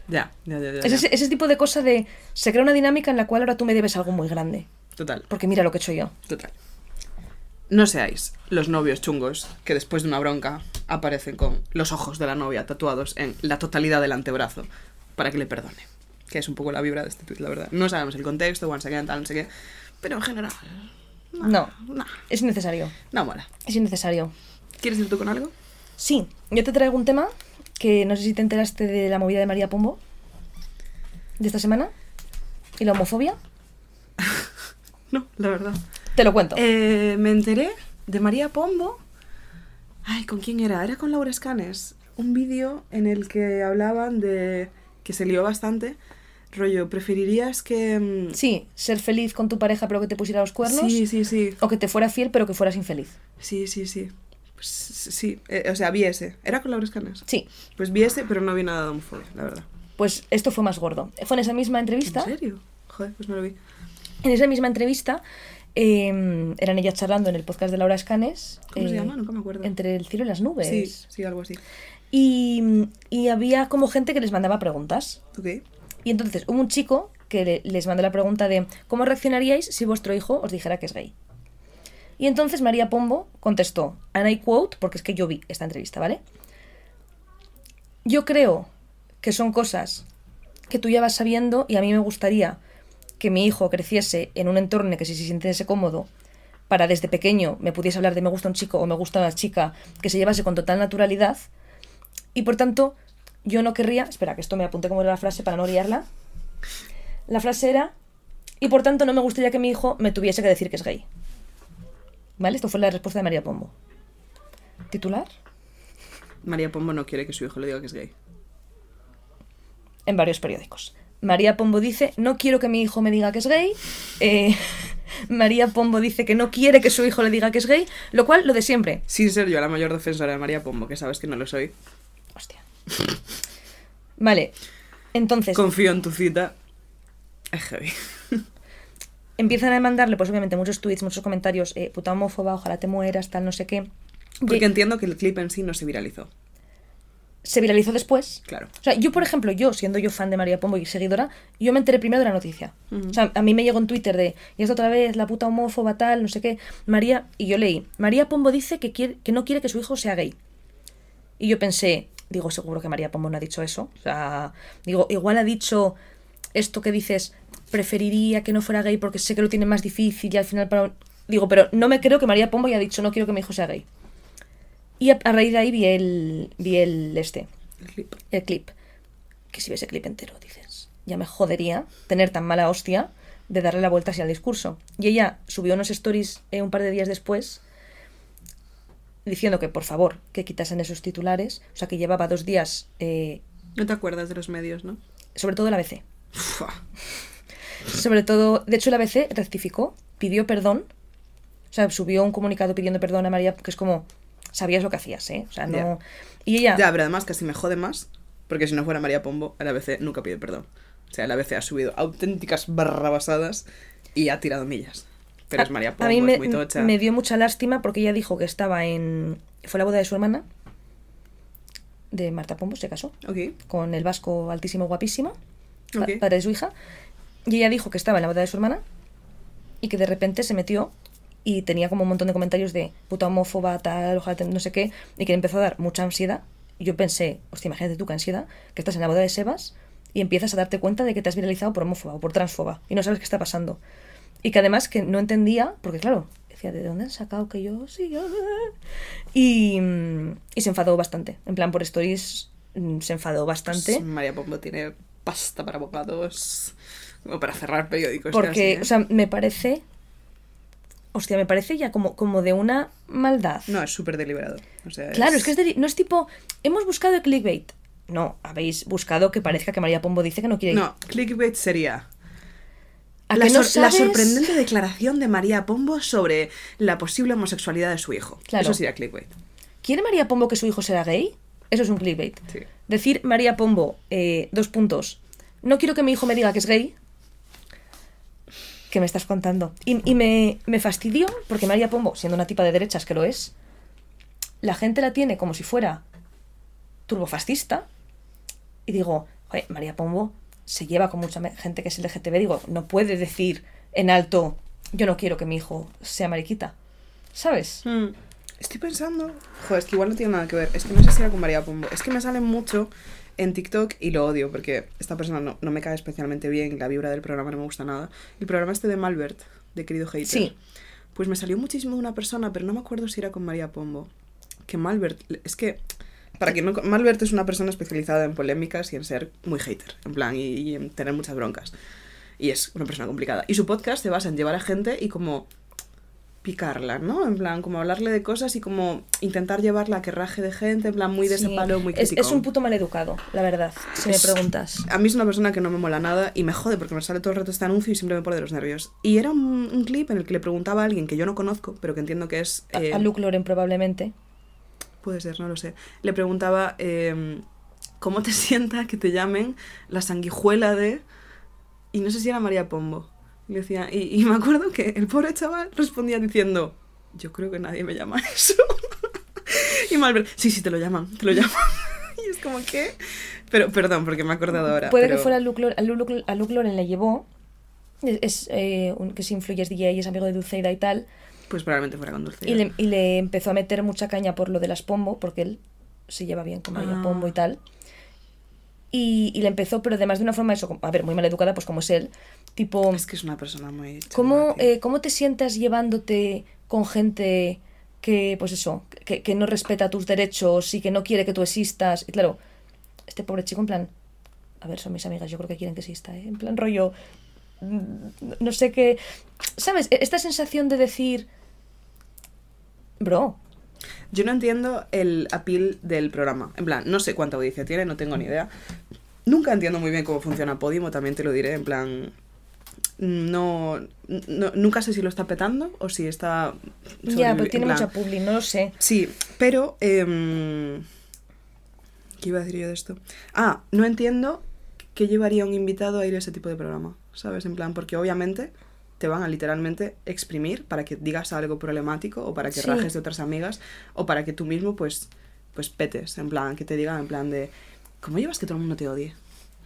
Speaker 2: Ya, ya, ya, ya.
Speaker 3: Es
Speaker 2: ya.
Speaker 3: ese, ese tipo de cosa de, se crea una dinámica en la cual ahora tú me debes algo muy grande.
Speaker 2: Total,
Speaker 3: Porque mira lo que he hecho yo.
Speaker 2: total. No seáis los novios chungos que después de una bronca aparecen con los ojos de la novia tatuados en la totalidad del antebrazo para que le perdone. Que es un poco la vibra de este tweet, la verdad. No sabemos el contexto, once again, tal, no sé qué. Pero en general,
Speaker 3: No,
Speaker 2: no,
Speaker 3: es innecesario.
Speaker 2: no mola.
Speaker 3: Es innecesario.
Speaker 2: ¿Quieres ir tú con algo?
Speaker 3: Sí, yo te traigo un tema que no sé si te enteraste de la movida de María Pombo de esta semana y la homofobia. *laughs*
Speaker 2: No, la verdad.
Speaker 3: Te lo cuento.
Speaker 2: Eh, me enteré de María Pombo. Ay, ¿con quién era? Era con Laura Escanes. Un vídeo en el que hablaban de que se lió bastante. Rollo, ¿preferirías que... mm,
Speaker 3: Sí, ser feliz con tu pareja pero que te pusiera los cuernos.
Speaker 2: Sí, sí, sí.
Speaker 3: O que te fuera fiel pero que fueras infeliz.
Speaker 2: Sí, sí, sí. Pues, sí, eh, o sea, vi ese. ¿Era con Laura Escanes?
Speaker 3: Sí,
Speaker 2: Pues vi ese, pero no vi nada de homofobia, la verdad.
Speaker 3: pues esto fue más gordo. Fue en esa misma entrevista.
Speaker 2: ¿En serio? Joder, pues no lo vi.
Speaker 3: En esa misma entrevista eh, eran ellas charlando en el podcast de Laura Escanes.
Speaker 2: ¿Cómo se
Speaker 3: eh,
Speaker 2: llama? Nunca me acuerdo.
Speaker 3: Entre el cielo y las nubes.
Speaker 2: Sí, sí, algo así.
Speaker 3: Y, y había como gente que les mandaba preguntas.
Speaker 2: Ok.
Speaker 3: Y entonces hubo un chico que le- les mandó la pregunta de ¿cómo reaccionaríais si vuestro hijo os dijera que es gay? Y entonces María Pombo contestó, and I quote, porque es que yo vi esta entrevista, ¿vale? Yo creo que son cosas que tú ya vas sabiendo y a mí me gustaría que mi hijo creciese en un entorno en el que si se sintiese cómodo para desde pequeño me pudiese hablar de me gusta un chico o me gusta una chica, que se llevase con total naturalidad y por tanto yo no querría, espera que esto me apunte como era la frase para no liarla, la frase era y por tanto no me gustaría que mi hijo me tuviese que decir que es gay. ¿Vale? Esto fue la respuesta de María Pombo. ¿Titular?
Speaker 2: María Pombo no quiere que su hijo le diga que es gay.
Speaker 3: en varios periódicos. María Pombo dice, no quiero que mi hijo me diga que es gay. Eh, *laughs* María Pombo dice que no quiere que su hijo le diga que es gay, lo cual lo de siempre.
Speaker 2: Sin ser yo la mayor defensora de María Pombo, que sabes que no lo soy.
Speaker 3: Hostia. Vale, entonces
Speaker 2: Confío en tu cita. Es heavy. *laughs*
Speaker 3: empiezan a mandarle, pues obviamente, muchos tweets, muchos comentarios, eh, puta homófoba, ojalá te mueras, tal, no sé qué.
Speaker 2: Porque entiendo que el clip en sí no se viralizó.
Speaker 3: Se viralizó después.
Speaker 2: Claro.
Speaker 3: O sea, yo, por ejemplo, yo, siendo yo fan de María Pombo y seguidora, yo me enteré primero de la noticia. O sea, a mí me llegó en Twitter de, y es otra vez, la puta homófoba tal, no sé qué. María, y yo leí, María Pombo dice que, quiere, que no quiere que su hijo sea gay. Y yo pensé, digo, seguro que María Pombo no ha dicho eso. O sea, digo, igual ha dicho esto que dices, preferiría que no fuera gay porque sé que lo tiene más difícil y al final para... Digo, pero no me creo que María Pombo haya dicho, no quiero que mi hijo sea gay. Y a, a raíz de ahí vi el, vi el este,
Speaker 2: El clip.
Speaker 3: el clip. Que si ves el clip entero, dices, ya me jodería tener tan mala hostia de darle la vuelta así al discurso. Y ella subió unos stories eh, un par de días después diciendo que por favor que quitasen esos titulares. O sea, que llevaba dos días, eh,
Speaker 2: No te acuerdas de los medios, ¿no?
Speaker 3: sobre todo la ABC. Sobre todo, de hecho, la ABC rectificó, pidió perdón. O sea, subió un comunicado pidiendo perdón a María, que es como, sabías lo que hacías, ¿eh? O sea, no. Y ella.
Speaker 2: Ya, pero además casi me jode más, porque si no fuera María Pombo, el ABC nunca pide perdón. O sea, el ABC ha subido auténticas barrabasadas y ha tirado millas. Pero es María
Speaker 3: a
Speaker 2: Pombo,
Speaker 3: mí me,
Speaker 2: es muy tocha.
Speaker 3: me dio mucha lástima porque ella dijo que estaba en. Fue la boda de su hermana, de Marta Pombo, se casó,
Speaker 2: Ok,
Speaker 3: con el vasco altísimo, guapísimo, pa-
Speaker 2: Ok.
Speaker 3: padre de su hija. Y ella dijo que estaba en la boda de su hermana y que de repente se metió y tenía como un montón de comentarios de puta homófoba, tal, ojalá no sé qué, y que le empezó a dar mucha ansiedad. Y yo pensé, hostia, imagínate tú qué ansiedad, que estás en la boda de Sebas y empiezas a darte cuenta de que te has viralizado por homófoba o por transfoba y no sabes qué está pasando. Y que además que no entendía, porque claro, decía, ¿de dónde han sacado que yo sí? yo-?" Y, y se enfadó bastante. En plan, por stories mm, se enfadó bastante.
Speaker 2: Pues María Pombo tiene pasta para abogados, como para cerrar periódicos.
Speaker 3: Porque,
Speaker 2: casi, ¿eh?
Speaker 3: o sea, me parece. Hostia, me parece ya como, como de una maldad.
Speaker 2: No, es súper deliberado. O sea,
Speaker 3: claro, es que es no es tipo. Hemos buscado el clickbait. No, habéis buscado que parezca que María Pombo dice que no quiere ir.
Speaker 2: No, clickbait sería
Speaker 3: ¿A
Speaker 2: la,
Speaker 3: no
Speaker 2: sorprendente declaración de María Pombo sobre la posible homosexualidad de su hijo.
Speaker 3: Claro.
Speaker 2: Eso sería clickbait.
Speaker 3: ¿Quiere María Pombo que su hijo sea gay? Eso es un clickbait.
Speaker 2: Sí.
Speaker 3: Decir María Pombo, eh, dos puntos. No quiero que mi hijo me diga que es gay. ¿Qué me estás contando? Y, me, me fastidió porque María Pombo, siendo una tipa de derechas que lo es, la gente la tiene como si fuera turbofascista. Y digo, "Oye, María Pombo se lleva con mucha gente que es LGTB. Digo, no puede decir en alto, yo no quiero que mi hijo sea mariquita. ¿Sabes?
Speaker 2: Hmm. Estoy pensando. Joder, es que igual no tiene nada que ver. Es que no sé si era con María Pombo. Es que me sale mucho en TikTok y lo odio porque esta persona no, no me cae especialmente bien. La vibra del programa no me gusta nada. El programa este de Malbert, de querido hater.
Speaker 3: Sí.
Speaker 2: Pues me salió muchísimo de una persona, pero no me acuerdo si era con María Pombo. Que Malbert. Es que. Para quien no. Malbert es una persona especializada en polémicas y en ser muy hater. En plan, y, y en tener muchas broncas. Y es una persona complicada. Y su podcast se basa en llevar a gente y como picarla, ¿no? En plan, como hablarle de cosas y como intentar llevarla a que raje de gente, en plan, muy de ese palo, muy crítico.
Speaker 3: es un puto maleducado, la verdad, si me preguntas.
Speaker 2: A mí es una persona que no me mola nada y me jode porque me sale todo el rato este anuncio y siempre me pone de los nervios. Y era un, un clip en el que le preguntaba a alguien que yo no conozco, pero que entiendo que es...
Speaker 3: A-
Speaker 2: eh,
Speaker 3: A Luke Loren probablemente.
Speaker 2: Puede ser, no lo sé. Le preguntaba eh, cómo te *laughs* sienta que te llamen la sanguijuela de... Y no sé si era María Pombo. Y, decía, y, y me acuerdo que el pobre chaval respondía diciendo, yo creo que nadie me llama eso. *laughs* y Malbert, sí, sí, te lo llaman, te lo llaman. *laughs* y es como que... Pero, perdón, porque me he acordado ahora.
Speaker 3: Puede que fuera Luke a Luke, a Luke Loren le llevó, es, eh, un, que se influye, es DJ, es amigo de Dulceida y tal,
Speaker 2: Pues probablemente fuera con Dulce.
Speaker 3: y le, y le empezó a meter mucha caña por lo de las Pombo, porque él se lleva bien con
Speaker 2: Ah.
Speaker 3: Pombo y tal. Y, y le empezó, pero además de una forma, eso, a ver, muy mal educada, pues como es él, tipo...
Speaker 2: Es que es una persona muy...
Speaker 3: ¿Cómo, eh, ¿Cómo te sientas llevándote con gente que, pues eso, que, que no respeta tus derechos y que no quiere que tú existas? Y claro, este pobre chico en plan, a ver, son mis amigas, yo creo que quieren que exista, ¿eh? En plan rollo, no sé qué, ¿sabes? E- Esta sensación de decir, bro,
Speaker 2: Yo no entiendo el appeal del programa. En plan, no sé cuánta audiencia tiene, no tengo ni idea. Nunca entiendo muy bien cómo funciona Podimo, también te lo diré. En plan, no, no- nunca sé si lo está petando o si está...
Speaker 3: ya, pero tiene mucha publi, no lo sé.
Speaker 2: Sí, pero... em, ¿Qué iba a decir yo de esto? Ah, no entiendo qué llevaría un invitado a ir a ese tipo de programa, ¿sabes? En plan, porque obviamente te van a literalmente exprimir para que digas algo problemático o para que
Speaker 3: Sí.
Speaker 2: rajes de otras amigas o para que tú mismo, pues, pues petes, en plan, que te digan en plan de, ¿cómo llevas que todo el mundo te odie?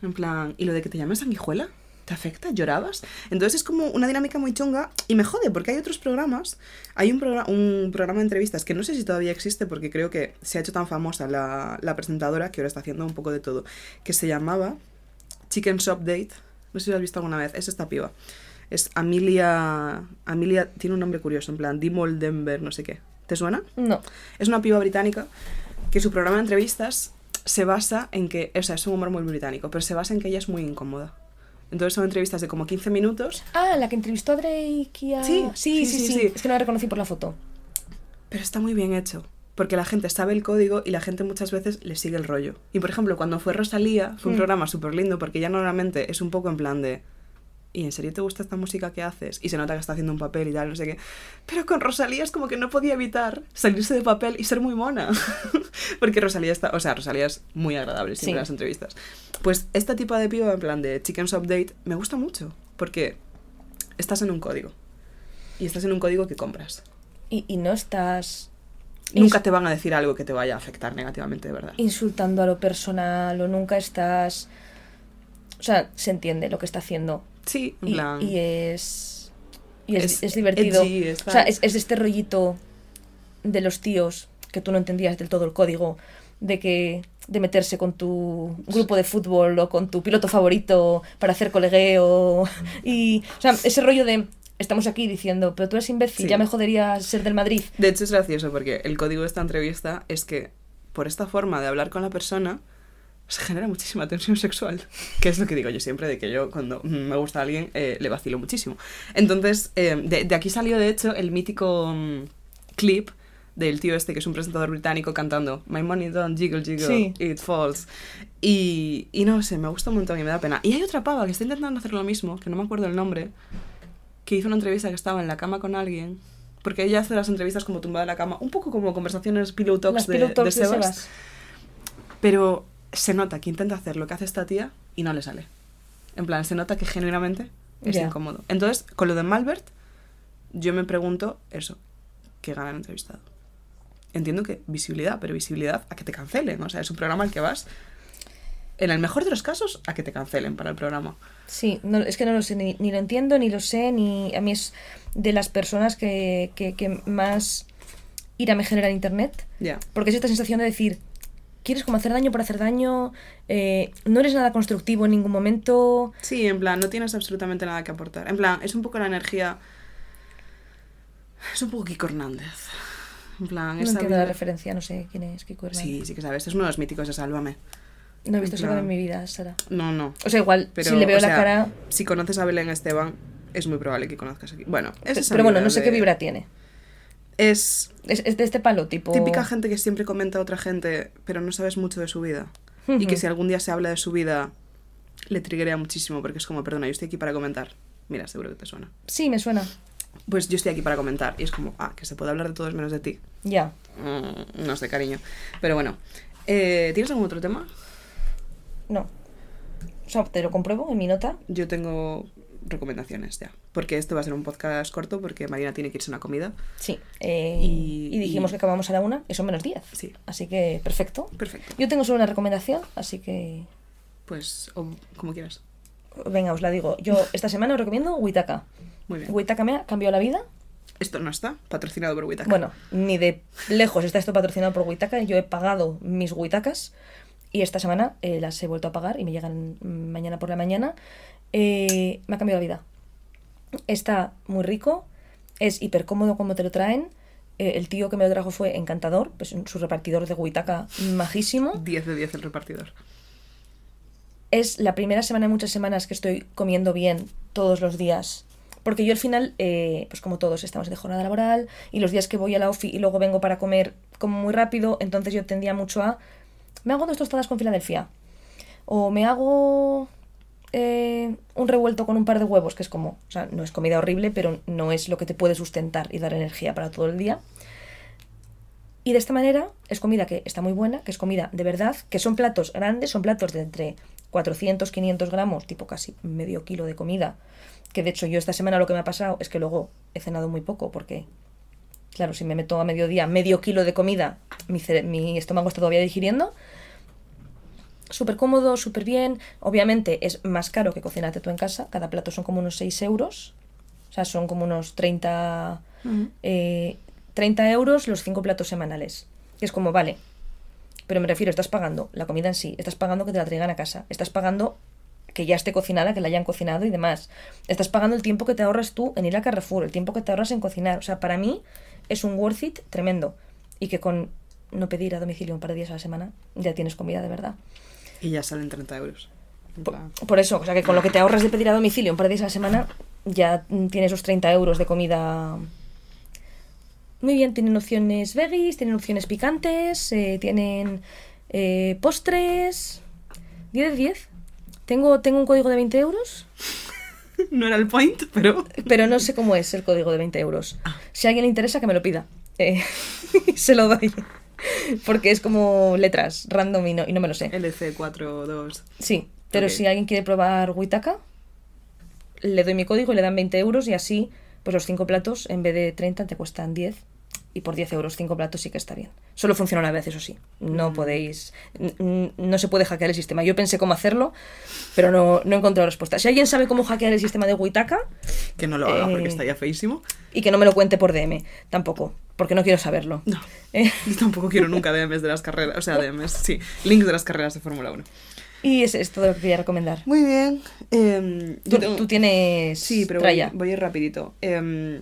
Speaker 2: En plan, ¿y lo de que te llamen sanguijuela? ¿Te afecta? ¿Llorabas? Entonces es como una dinámica muy chunga y me jode porque hay otros programas. Hay un, programa un programa de entrevistas que no sé si todavía existe porque creo que se ha hecho tan famosa la, la presentadora que ahora está haciendo un poco de todo, que se llamaba Chicken Shop Date. No sé si lo has visto alguna vez. Es esta piba. Es Amelia. Amelia tiene un nombre curioso, en plan Dimol Denver, no sé qué. ¿Te suena?
Speaker 3: No.
Speaker 2: Es una piba británica que su programa de entrevistas se basa en que. O sea, es un humor muy británico, pero se basa en que ella es muy incómoda. Entonces son entrevistas de como 15 minutos,
Speaker 3: Ah, la que entrevistó a Drake y a...
Speaker 2: Sí,
Speaker 3: sí, sí,
Speaker 2: sí,
Speaker 3: sí,
Speaker 2: sí.
Speaker 3: Es que no la reconocí por la foto.
Speaker 2: pero está muy bien hecho. Porque la gente sabe el código y la gente muchas veces le sigue el rollo. Y por ejemplo, cuando fue Rosalía, fue un
Speaker 3: Mm.
Speaker 2: programa súper lindo porque ya normalmente es un poco en plan de. ¿Y en serio te gusta esta música que haces? Y se nota que está haciendo un papel y tal, no sé qué. Pero con Rosalía es como que no podía evitar salirse de papel y ser muy mona. *laughs* Porque Rosalía está. O sea, Rosalía es muy agradable siempre
Speaker 3: Sí.
Speaker 2: en las entrevistas. Pues este tipo de piba, en plan de Chicken Shop Date, me gusta mucho. Porque estás en un código. Y estás en un código que compras.
Speaker 3: Y, y no estás
Speaker 2: Nunca te van a decir algo que te vaya a afectar negativamente, de verdad.
Speaker 3: insultando a lo personal o nunca estás... O sea, se entiende lo que está haciendo.
Speaker 2: Sí,
Speaker 3: Y,
Speaker 2: plan.
Speaker 3: y es... Y es,
Speaker 2: Es
Speaker 3: es divertido.
Speaker 2: edgy, es
Speaker 3: o sea, es, es este rollito de los tíos que tú no entendías del todo el código de que de meterse con tu grupo de fútbol o con tu piloto favorito para hacer colegueo *laughs* y o sea ese rollo de estamos aquí diciendo pero tú eres imbécil
Speaker 2: Sí.
Speaker 3: ya me jodería ser del Madrid
Speaker 2: De hecho, es gracioso porque el código de esta entrevista es que por esta forma de hablar con la persona se genera muchísima tensión sexual. Que es lo que digo yo siempre, de que yo cuando mm, me gusta a alguien eh, le vacilo muchísimo. Entonces, eh, de, de aquí salió de hecho el mítico mm, clip del tío este que es un presentador británico cantando My money don't jiggle jiggle,
Speaker 3: Sí.
Speaker 2: it falls. Y, y no sé, me gusta un montón y me da pena. Y hay otra pava que está intentando hacer lo mismo, que no me acuerdo el nombre, que hizo una entrevista que estaba en la cama con alguien. Porque ella hace las entrevistas como tumbada en la cama, un poco como conversaciones pillow talks
Speaker 3: las
Speaker 2: de,
Speaker 3: pillow
Speaker 2: de
Speaker 3: talks de
Speaker 2: Sebas.
Speaker 3: Sebas.
Speaker 2: Pero se nota que intenta hacer lo que hace esta tía y no le sale. En plan, se nota que genuinamente es incómodo. Entonces, con lo de Malbert, yo me pregunto eso, ¿qué gana el entrevistado? Entiendo que visibilidad, pero visibilidad a que te cancelen. O sea, es un programa al que vas, en el mejor de los casos, a que te cancelen para el programa.
Speaker 3: Sí, no, es que no lo sé, ni, ni lo entiendo, ni lo sé, ni a mí es de las personas que, que, que más ira me genera en internet.
Speaker 2: Ya.
Speaker 3: Porque es esta sensación de decir, quieres como hacer daño por hacer daño, eh, no eres nada constructivo en ningún momento.
Speaker 2: Sí, en plan, no tienes absolutamente nada que aportar. En plan, es un poco la energía. Es un poco Kiko Hernández. En plan,
Speaker 3: No entiendo la referencia, no sé quién es Kiko Hernández.
Speaker 2: Sí, sí que sabes. Es uno de los míticos de Sálvame.
Speaker 3: No he visto
Speaker 2: en
Speaker 3: Sálvame en
Speaker 2: plan-
Speaker 3: mi vida, Sara.
Speaker 2: No, no.
Speaker 3: O sea, igual,
Speaker 2: Pero,
Speaker 3: si le veo la
Speaker 2: sea,
Speaker 3: cara...
Speaker 2: Si conoces a Belén Esteban, es muy probable que conozcas aquí. Bueno, es
Speaker 3: Pero bueno, no sé
Speaker 2: de-
Speaker 3: qué vibra tiene.
Speaker 2: Es
Speaker 3: Es, es de este palo, tipo...
Speaker 2: típica gente que siempre comenta a otra gente, pero no sabes mucho de su vida. Y que si algún día se habla de su vida, le triggerea muchísimo, porque es como, perdona, yo estoy aquí para comentar. Mira, seguro que te suena.
Speaker 3: Sí, me suena.
Speaker 2: Pues yo estoy aquí para comentar. Y es como, ah, que se puede hablar de todos menos de ti.
Speaker 3: Ya.
Speaker 2: Mm, no sé, cariño. Pero bueno, eh, ¿tienes algún otro tema?
Speaker 3: No. O sea, te lo compruebo en mi nota.
Speaker 2: Yo tengo recomendaciones ya. Porque este va a ser un podcast corto porque Marina tiene que irse a una comida.
Speaker 3: Sí. eh,
Speaker 2: Y-
Speaker 3: y, dijimos
Speaker 2: y-
Speaker 3: que acabamos a la una y son menos 10.
Speaker 2: Sí.
Speaker 3: Así que, perfecto.
Speaker 2: Perfecto.
Speaker 3: Yo tengo solo una recomendación, así que...
Speaker 2: Pues, o como quieras.
Speaker 3: Venga, os la digo. Yo esta semana os recomiendo Witaka.
Speaker 2: Muy bien.
Speaker 3: Witaka me ha cambiado la vida.
Speaker 2: Esto no está patrocinado por Witaka.
Speaker 3: Bueno, ni de lejos está esto patrocinado por Witaka. Yo he pagado mis Witakas y esta semana eh, las he vuelto a pagar y me llegan mañana por la mañana. Eh, me ha cambiado la vida. Está muy rico, es hiper cómodo como te lo traen. Eh, el tío que me lo trajo fue encantador, pues su repartidor de Witaka majísimo.
Speaker 2: 10 de 10 el repartidor.
Speaker 3: es la primera semana de muchas semanas que estoy comiendo bien todos los días. Porque yo al final, eh, pues como todos, estamos de jornada laboral y los días que voy a la ofi y luego vengo para comer como muy rápido, entonces yo tendía mucho a... Me hago dos tostadas con Filadelfia. O me hago eh, un revuelto con un par de huevos, que es como... O sea, no es comida horrible, pero no es lo que te puede sustentar y dar energía para todo el día. Y de esta manera es comida que está muy buena, que es comida de verdad, que son platos grandes, son platos de entre 400, 500 gramos, tipo casi medio kilo de comida. Que de hecho yo esta semana lo que me ha pasado es que luego he cenado muy poco porque Claro, si me meto a mediodía medio kilo de comida, mi, mi estómago está todavía digiriendo. Súper cómodo, súper bien. Obviamente es más caro que cocinarte tú en casa. Cada plato son como unos 6 euros. O sea, son como unos 30, eh, 30 euros los 5 platos semanales. Que es como, vale. Pero me refiero, estás pagando la comida en sí. Estás pagando que te la traigan a casa. Estás pagando que ya esté cocinada, que la hayan cocinado y demás. Estás pagando el tiempo que te ahorras tú en ir a Carrefour, el tiempo que te ahorras en cocinar. O sea, para mí es un worth it tremendo. Y que con no pedir a domicilio un par de días a la semana ya tienes comida de verdad.
Speaker 2: Y ya salen 30 euros.
Speaker 3: Por, eso, o sea que con lo que te ahorras de pedir a domicilio un par de días a la semana, ya tienes los 30 euros de comida. Muy bien, tienen opciones veggies, tienen opciones picantes, eh, tienen eh, postres. 10 de 10. Tengo, tengo un código de 20 euros, *laughs*
Speaker 2: No era el point, pero...
Speaker 3: pero no sé cómo es el código de 20 euros. Si a alguien le interesa, que me lo pida. Eh, *laughs* se lo doy. *laughs* Porque es como letras random y no, y no me lo sé.
Speaker 2: LC42.
Speaker 3: Sí, pero si alguien quiere probar Witaka, le doy mi código y le dan 20 euros y así, pues los 5 platos en vez de 30 te cuestan 10 y por 10 euros 5 platos sí que está bien. Solo funciona una vez, eso sí. No podéis, n- n- no se puede hackear el sistema. Yo pensé cómo hacerlo, pero no, no he encontrado respuesta. Si alguien sabe cómo hackear el sistema de Witaka
Speaker 2: Que no lo haga porque
Speaker 3: Eh.
Speaker 2: está ya feísimo.
Speaker 3: y que no me lo cuente por DM, tampoco, porque no quiero saberlo.
Speaker 2: No.
Speaker 3: Eh, *laughs*
Speaker 2: Yo tampoco quiero nunca DMs de las carreras. O sea, DMs, sí. Links de las carreras de Fórmula 1.
Speaker 3: y es, es todo lo que quería recomendar.
Speaker 2: Muy bien. em,
Speaker 3: Tú,
Speaker 2: yo tengo-
Speaker 3: tú tienes...
Speaker 2: Sí, pero voy, voy a ir rapidito. Em,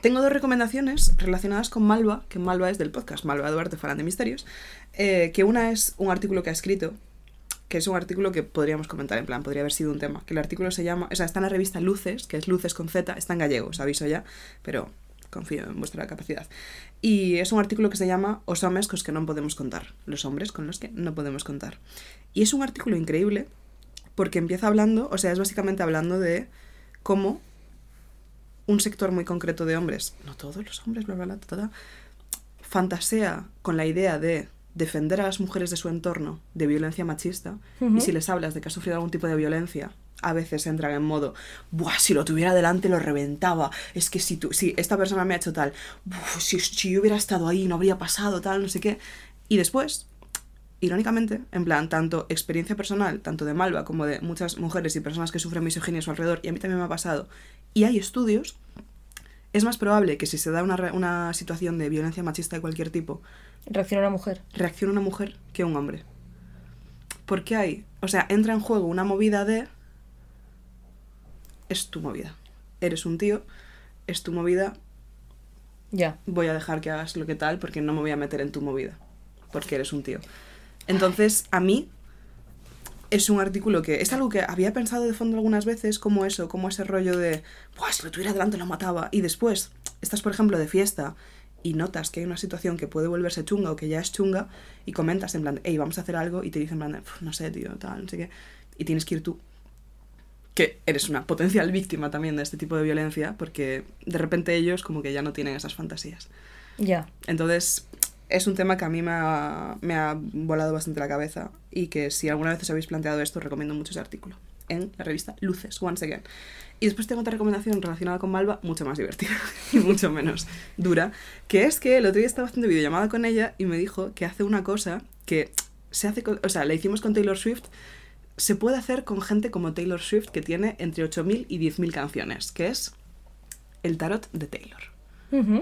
Speaker 2: tengo dos recomendaciones relacionadas con Malva, que Malva es del podcast Malva Duarte Falan de Misterios, eh, que una es un artículo que ha escrito, que es un artículo que podríamos comentar, en plan, podría haber sido un tema, que el artículo se llama, o sea, está en la revista Luces, que es Luces con Z, está en gallego, os aviso ya, pero confío en vuestra capacidad. Y es un artículo que se llama Os hombres cos que no podemos contar, los hombres con los que no podemos contar. Y es un artículo increíble porque empieza hablando, o sea, es básicamente hablando de cómo un sector muy concreto de hombres, no todos los hombres, bla, bla, bla, ta, fantasea con la idea de defender a las mujeres de su entorno de violencia machista y si les hablas de que ha sufrido algún tipo de violencia, a veces entran en modo, Buah, si lo tuviera delante lo reventaba, es que si, tú, si esta persona me ha hecho tal, "Buf, si, si yo hubiera estado ahí no habría pasado tal, no sé qué. Y después, irónicamente, en plan, tanto experiencia personal, tanto de Malva como de muchas mujeres y personas que sufren misoginia a su alrededor, y a mí también me ha pasado, y hay estudios, es más probable que si se da una, una situación de violencia machista de cualquier tipo,
Speaker 3: Reacciona una mujer.
Speaker 2: reacciona una mujer que un hombre. Porque hay, o sea, entra en juego una movida de... Es tu movida. Eres un tío, es tu movida,
Speaker 3: Ya.
Speaker 2: voy a dejar que hagas lo que tal porque no me voy a meter en tu movida. Porque eres un tío. Entonces, a mí es un artículo que es algo que había pensado de fondo algunas veces, como eso, como ese rollo de, Buah, si lo tuviera delante lo mataba. Y después, estás, por ejemplo, de fiesta y notas que hay una situación que puede volverse chunga o que ya es chunga y comentas en plan, hey, vamos a hacer algo y te dicen en plan, "Pf, no sé, tío, tal, no sé qué. Y tienes que ir tú que eres una potencial víctima también de este tipo de violencia, porque de repente ellos como que ya no tienen esas fantasías.
Speaker 3: Ya.
Speaker 2: Entonces, es un tema que a mí me ha, me ha volado bastante la cabeza y que si alguna vez os habéis planteado esto, recomiendo mucho ese artículo en la revista Luces, once again. Y después tengo otra recomendación relacionada con Malva, mucho más divertida *laughs* y mucho menos dura, que es que el otro día estaba haciendo videollamada con ella y me dijo que hace una cosa que se hace, con- o sea, la hicimos con Taylor Swift, se puede hacer con gente como Taylor Swift que tiene entre 8.000 y 10.000 canciones, que es el tarot de Taylor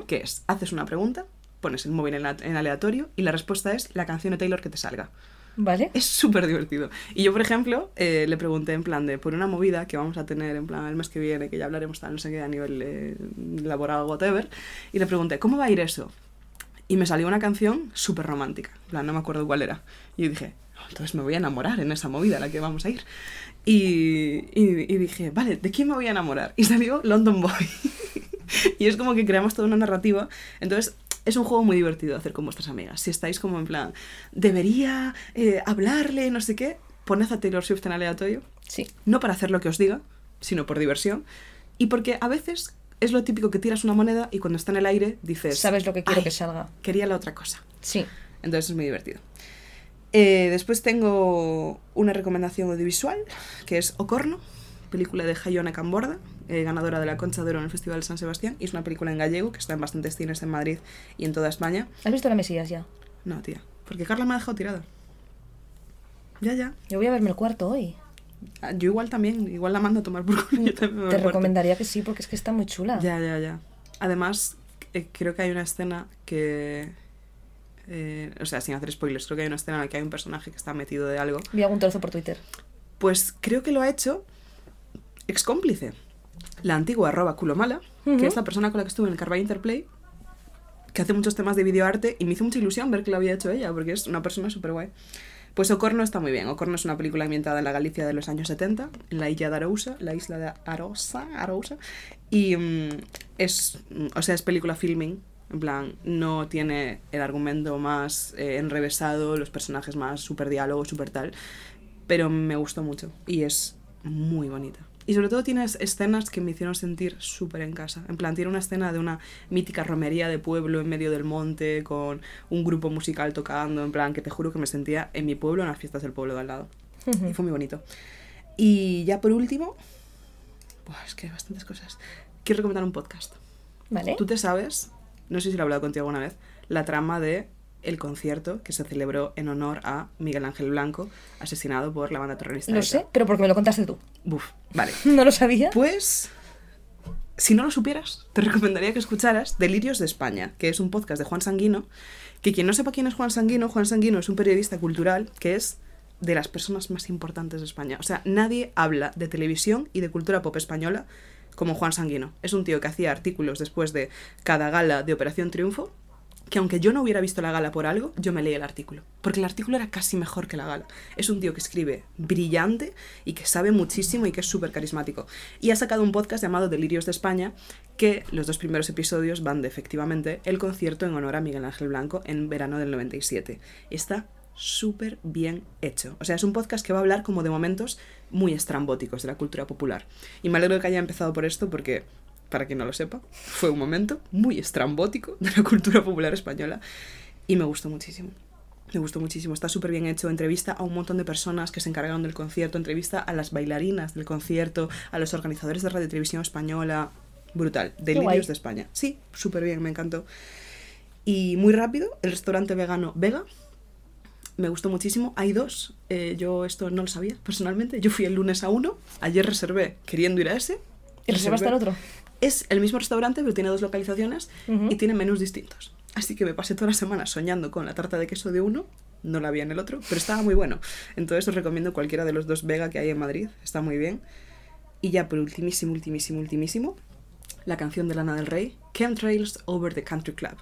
Speaker 2: que es, haces una pregunta, pones el móvil en, la- en aleatorio y la respuesta es la canción de Taylor que te salga.
Speaker 3: Vale. *laughs*
Speaker 2: Es súper divertido. Y yo, por ejemplo, eh, le pregunté en plan de, por una movida que vamos a tener en plan el mes que viene, que ya hablaremos tal, no sé qué, a nivel eh, laboral, whatever, y le pregunté, ¿cómo va a ir eso? Y me salió una canción súper romántica, en plan, no me acuerdo cuál era. Y yo dije, "Oh, entonces me voy a enamorar en esa movida a la que vamos a ir. Y, y- y dije, vale, ¿de quién me voy a enamorar? Y salió London Boy. *laughs* y es como que creamos toda una narrativa. Entonces, es un juego muy divertido hacer con vuestras amigas. Si estáis como en plan, debería eh, hablarle, no sé qué, poned a Taylor Swift en aleatorio.
Speaker 3: Sí.
Speaker 2: No para hacer lo que os diga, sino por diversión. Y porque a veces es lo típico que tiras una moneda y cuando está en el aire dices...
Speaker 3: Sabes lo que quiero
Speaker 2: "Ay,
Speaker 3: que salga.
Speaker 2: Quería la otra cosa.
Speaker 3: Sí.
Speaker 2: Entonces es muy divertido. Eh, después tengo una recomendación audiovisual, que es Ocorno, película de Hayone Camborda, eh, ganadora de la Concha de Oro en el Festival de San Sebastián, y es una película en gallego que está en bastantes cines en Madrid y en toda España.
Speaker 3: ¿Has visto la Mesías ya?
Speaker 2: No, tía, porque Carla me ha dejado tirada. Ya, ya.
Speaker 3: Yo voy a verme el cuarto hoy.
Speaker 2: Ah, Yo igual también, igual la mando a tomar por culo.
Speaker 3: Te
Speaker 2: cuarto.
Speaker 3: recomendaría que sí, porque es que está muy chula.
Speaker 2: Ya, ya, ya. Además, eh, creo que hay una escena que... eh, o sea, sin hacer spoilers, creo que hay una escena en la que hay un personaje que está metido de algo.
Speaker 3: Vi algún trozo por Twitter.
Speaker 2: Pues creo que lo ha hecho ex cómplice. La antigua arroba culomala, que es la persona con la que estuve en el Carvalho Interplay, que hace muchos temas de videoarte y me hizo mucha ilusión ver que lo había hecho ella, porque es una persona súper guay. Pues Ocorno está muy bien. Ocorno es una película ambientada en la Galicia de los años 70, en la isla de Arousa, la isla de Arosa, Arousa. Y mm, es, o sea, es película filming. En plan, no tiene el argumento más eh, enrevesado, los personajes más super diálogos, super tal. Pero me gustó mucho y es muy bonita. Y sobre todo tiene es- escenas que me hicieron sentir súper en casa. En plan, tiene una escena de una mítica romería de pueblo en medio del monte con un grupo musical tocando. En plan, que te juro que me sentía en mi pueblo, en las fiestas del pueblo de al lado. Y fue muy bonito. Y ya por último, buah, es que hay bastantes cosas. Quiero recomendar un podcast.
Speaker 3: ¿Vale?
Speaker 2: Tú te sabes, no sé si lo he hablado contigo alguna vez, la trama de el concierto que se celebró en honor a Miguel Ángel Blanco, asesinado por la banda terrorista.
Speaker 3: Lo
Speaker 2: ETA.
Speaker 3: sé, pero porque me lo contaste tú.
Speaker 2: Buf, vale. *laughs*
Speaker 3: No lo sabía.
Speaker 2: Pues, si no lo supieras, te recomendaría que escucharas Delirios de España, que es un podcast de Juan Sanguino, que quien no sepa quién es Juan Sanguino, Juan Sanguino es un periodista cultural que es de las personas más importantes de España. O sea, nadie habla de televisión y de cultura pop española como Juan Sanguino. Es un tío que hacía artículos después de cada gala de Operación Triunfo, que aunque yo no hubiera visto la gala por algo, yo me leí el artículo. Porque el artículo era casi mejor que la gala. Es un tío que escribe brillante y que sabe muchísimo y que es súper carismático. Y ha sacado un podcast llamado Delirios de España, que los dos primeros episodios van de efectivamente el concierto en honor a Miguel Ángel Blanco en verano del 97. Está súper bien hecho. O sea, es un podcast que va a hablar como de momentos muy estrambóticos de la cultura popular. Y me alegro de que haya empezado por esto porque para quien no lo sepa, fue un momento muy estrambótico de la cultura popular española y me gustó muchísimo. Me gustó muchísimo, está súper bien hecho. Entrevista a un montón de personas que se encargaron del concierto, entrevista a las bailarinas del concierto, a los organizadores de Radio Televisión Española. Brutal. Delirios de España. Sí, súper bien, me encantó. Y muy rápido, el restaurante vegano Vega. Me gustó muchísimo. Hay dos. Eh, yo esto no lo sabía personalmente. Yo fui el lunes a uno. Ayer reservé queriendo ir a ese.
Speaker 3: ¿Y reservaste
Speaker 2: Reservé-
Speaker 3: otro?
Speaker 2: Es el mismo restaurante, pero tiene dos localizaciones y tiene menús distintos. Así que me pasé toda la semana soñando con la tarta de queso de uno. No la había en el otro, pero estaba muy bueno. Entonces os recomiendo cualquiera de los dos Vega que hay en Madrid. Está muy bien. Y ya por ultimísimo, ultimísimo, ultimísimo, la canción de Lana del Rey, Chemtrails Over the Country Club.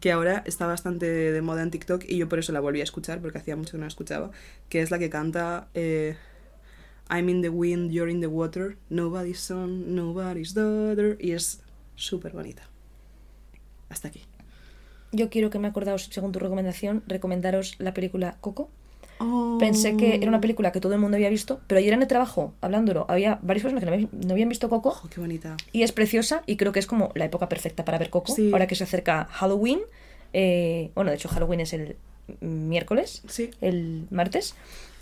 Speaker 2: Que ahora está bastante de moda en TikTok y yo por eso la volví a escuchar, porque hacía mucho que no la escuchaba. Que es la que canta eh, I'm in the wind, you're in the water, nobody's son, nobody's daughter. Y es súper bonita. Hasta aquí.
Speaker 3: Yo quiero que me acordaos, según tu recomendación, recomendaros la película Coco.
Speaker 2: Oh.
Speaker 3: Pensé que era una película que todo el mundo había visto, pero ayer en el trabajo, hablándolo, había varias personas que no habían, no habían visto Coco
Speaker 2: Oh, qué bonita.
Speaker 3: y es preciosa y creo que es como la época perfecta para ver Coco.
Speaker 2: Sí.
Speaker 3: Ahora que se acerca Halloween, eh, bueno, de hecho Halloween es el miércoles,
Speaker 2: Sí.
Speaker 3: el martes.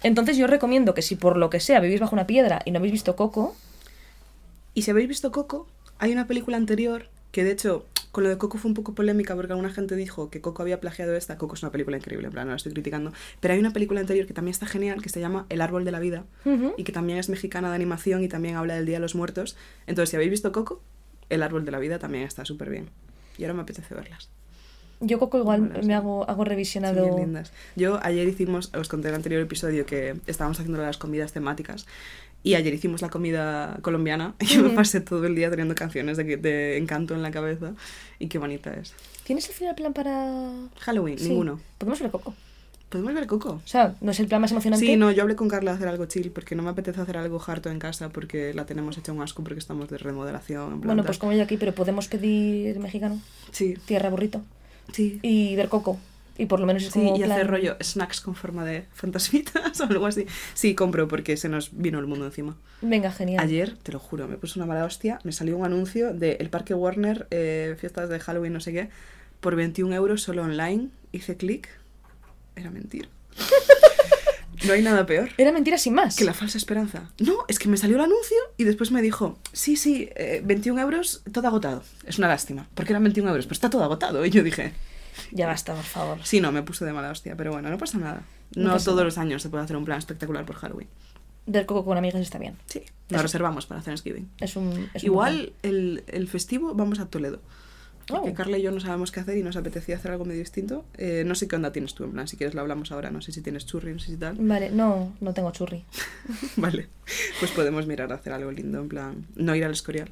Speaker 3: Entonces yo recomiendo que si por lo que sea vivís bajo una piedra y no habéis visto Coco,
Speaker 2: Y si habéis visto Coco, hay una película anterior que de hecho con lo de Coco fue un poco polémica porque alguna gente dijo que Coco había plagiado esta. Coco es una película increíble, en plan, no la estoy criticando. Pero hay una película anterior que también está genial que se llama El árbol de la vida y que también es mexicana de animación y también habla del Día de los Muertos. Entonces, si habéis visto Coco, El árbol de la vida también está súper bien. Y ahora me apetece verlas.
Speaker 3: Yo Coco igual me hago, hago
Speaker 2: Son
Speaker 3: revisionado.
Speaker 2: bien lindas. Yo ayer hicimos, os conté en el anterior episodio que estábamos haciendo las comidas temáticas y ayer hicimos la comida colombiana *laughs* y yo me pasé todo el día teniendo canciones de, de encanto en la cabeza y qué bonita es.
Speaker 3: ¿Tienes el final plan para...?
Speaker 2: Halloween,
Speaker 3: Sí.
Speaker 2: ninguno.
Speaker 3: Podemos ver Coco.
Speaker 2: ¿Podemos ver Coco?
Speaker 3: O sea, no es el plan más emocionante.
Speaker 2: Sí, no, yo hablé con Carla de hacer algo chill porque no me apetece hacer algo harto en casa porque la tenemos hecha un asco porque estamos de remodelación. en
Speaker 3: Bueno, pues como yo aquí, pero podemos pedir mexicano,
Speaker 2: Sí,
Speaker 3: tierra burrito,
Speaker 2: sí.
Speaker 3: y ver Coco. Y por lo menos es
Speaker 2: Sí,
Speaker 3: como
Speaker 2: y
Speaker 3: plan-
Speaker 2: hacer rollo snacks con forma de fantasmitas *laughs* o algo así. Sí, compro porque se nos vino el mundo encima.
Speaker 3: Venga, genial.
Speaker 2: Ayer, te lo juro, me puse una mala hostia, me salió un anuncio de el Parque Warner, eh, fiestas de Halloween, no sé qué, por 21 euros solo online. Hice clic, era mentira. *laughs* No hay nada peor
Speaker 3: Era mentira sin más.
Speaker 2: que la falsa esperanza. No, es que me salió el anuncio y después me dijo, sí, sí, eh, 21 euros, todo agotado. Es una lástima, porque eran 21 euros, pero está todo agotado. Y yo dije,
Speaker 3: Ya basta, por favor.
Speaker 2: sí, no, me puse de mala hostia, pero bueno, no pasa nada.
Speaker 3: No
Speaker 2: No,
Speaker 3: pasa
Speaker 2: todos
Speaker 3: nada.
Speaker 2: los años se puede hacer un plan espectacular por Halloween.
Speaker 3: Del coco con amigas está bien.
Speaker 2: Sí, lo reservamos para Thanksgiving.
Speaker 3: Es un. es un
Speaker 2: Igual el, el festivo vamos a Toledo. Porque
Speaker 3: Oh.
Speaker 2: Carla y yo no sabemos qué hacer y nos apetecía hacer algo medio distinto. Eh, no sé qué onda tienes tú, en plan, si quieres lo hablamos ahora, no sé si tienes churri, no sé si tal.
Speaker 3: Vale, no, no tengo churri. *laughs*
Speaker 2: vale, pues podemos mirar a hacer algo lindo, en plan, no ir al Escorial,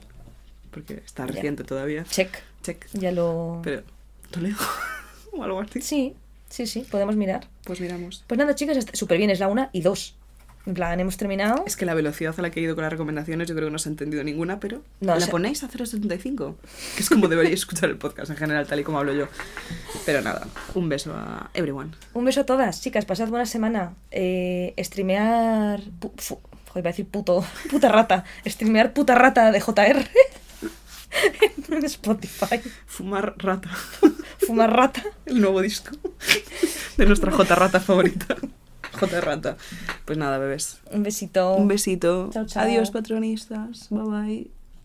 Speaker 2: porque está reciente todavía.
Speaker 3: Check.
Speaker 2: Check.
Speaker 3: Ya lo.
Speaker 2: Pero, Toledo *laughs* o algo así.
Speaker 3: Sí, sí, sí, podemos mirar.
Speaker 2: Pues miramos.
Speaker 3: Pues nada, chicas, súper bien, es la una y dos. En plan, hemos terminado.
Speaker 2: Es que la velocidad a la que he ido con las recomendaciones yo creo que no se ha entendido ninguna, pero
Speaker 3: No,
Speaker 2: la ponéis a 0.75, que es como deberíais escuchar el podcast en general, tal y como hablo yo. Pero nada, un beso a everyone.
Speaker 3: Un beso a todas, chicas, pasad buena semana. Eh, streamear. fu- joder, iba a decir puto. *laughs* Puta rata. Streamear puta rata de JR. *laughs* en Spotify.
Speaker 2: Fumar rata,
Speaker 3: Fumar rata.
Speaker 2: el nuevo disco de nuestra J rata favorita. J rata. Pues nada, bebés.
Speaker 3: Un besito.
Speaker 2: Un besito.
Speaker 3: Chao, chao.
Speaker 2: Adiós, patronistas. Bye bye.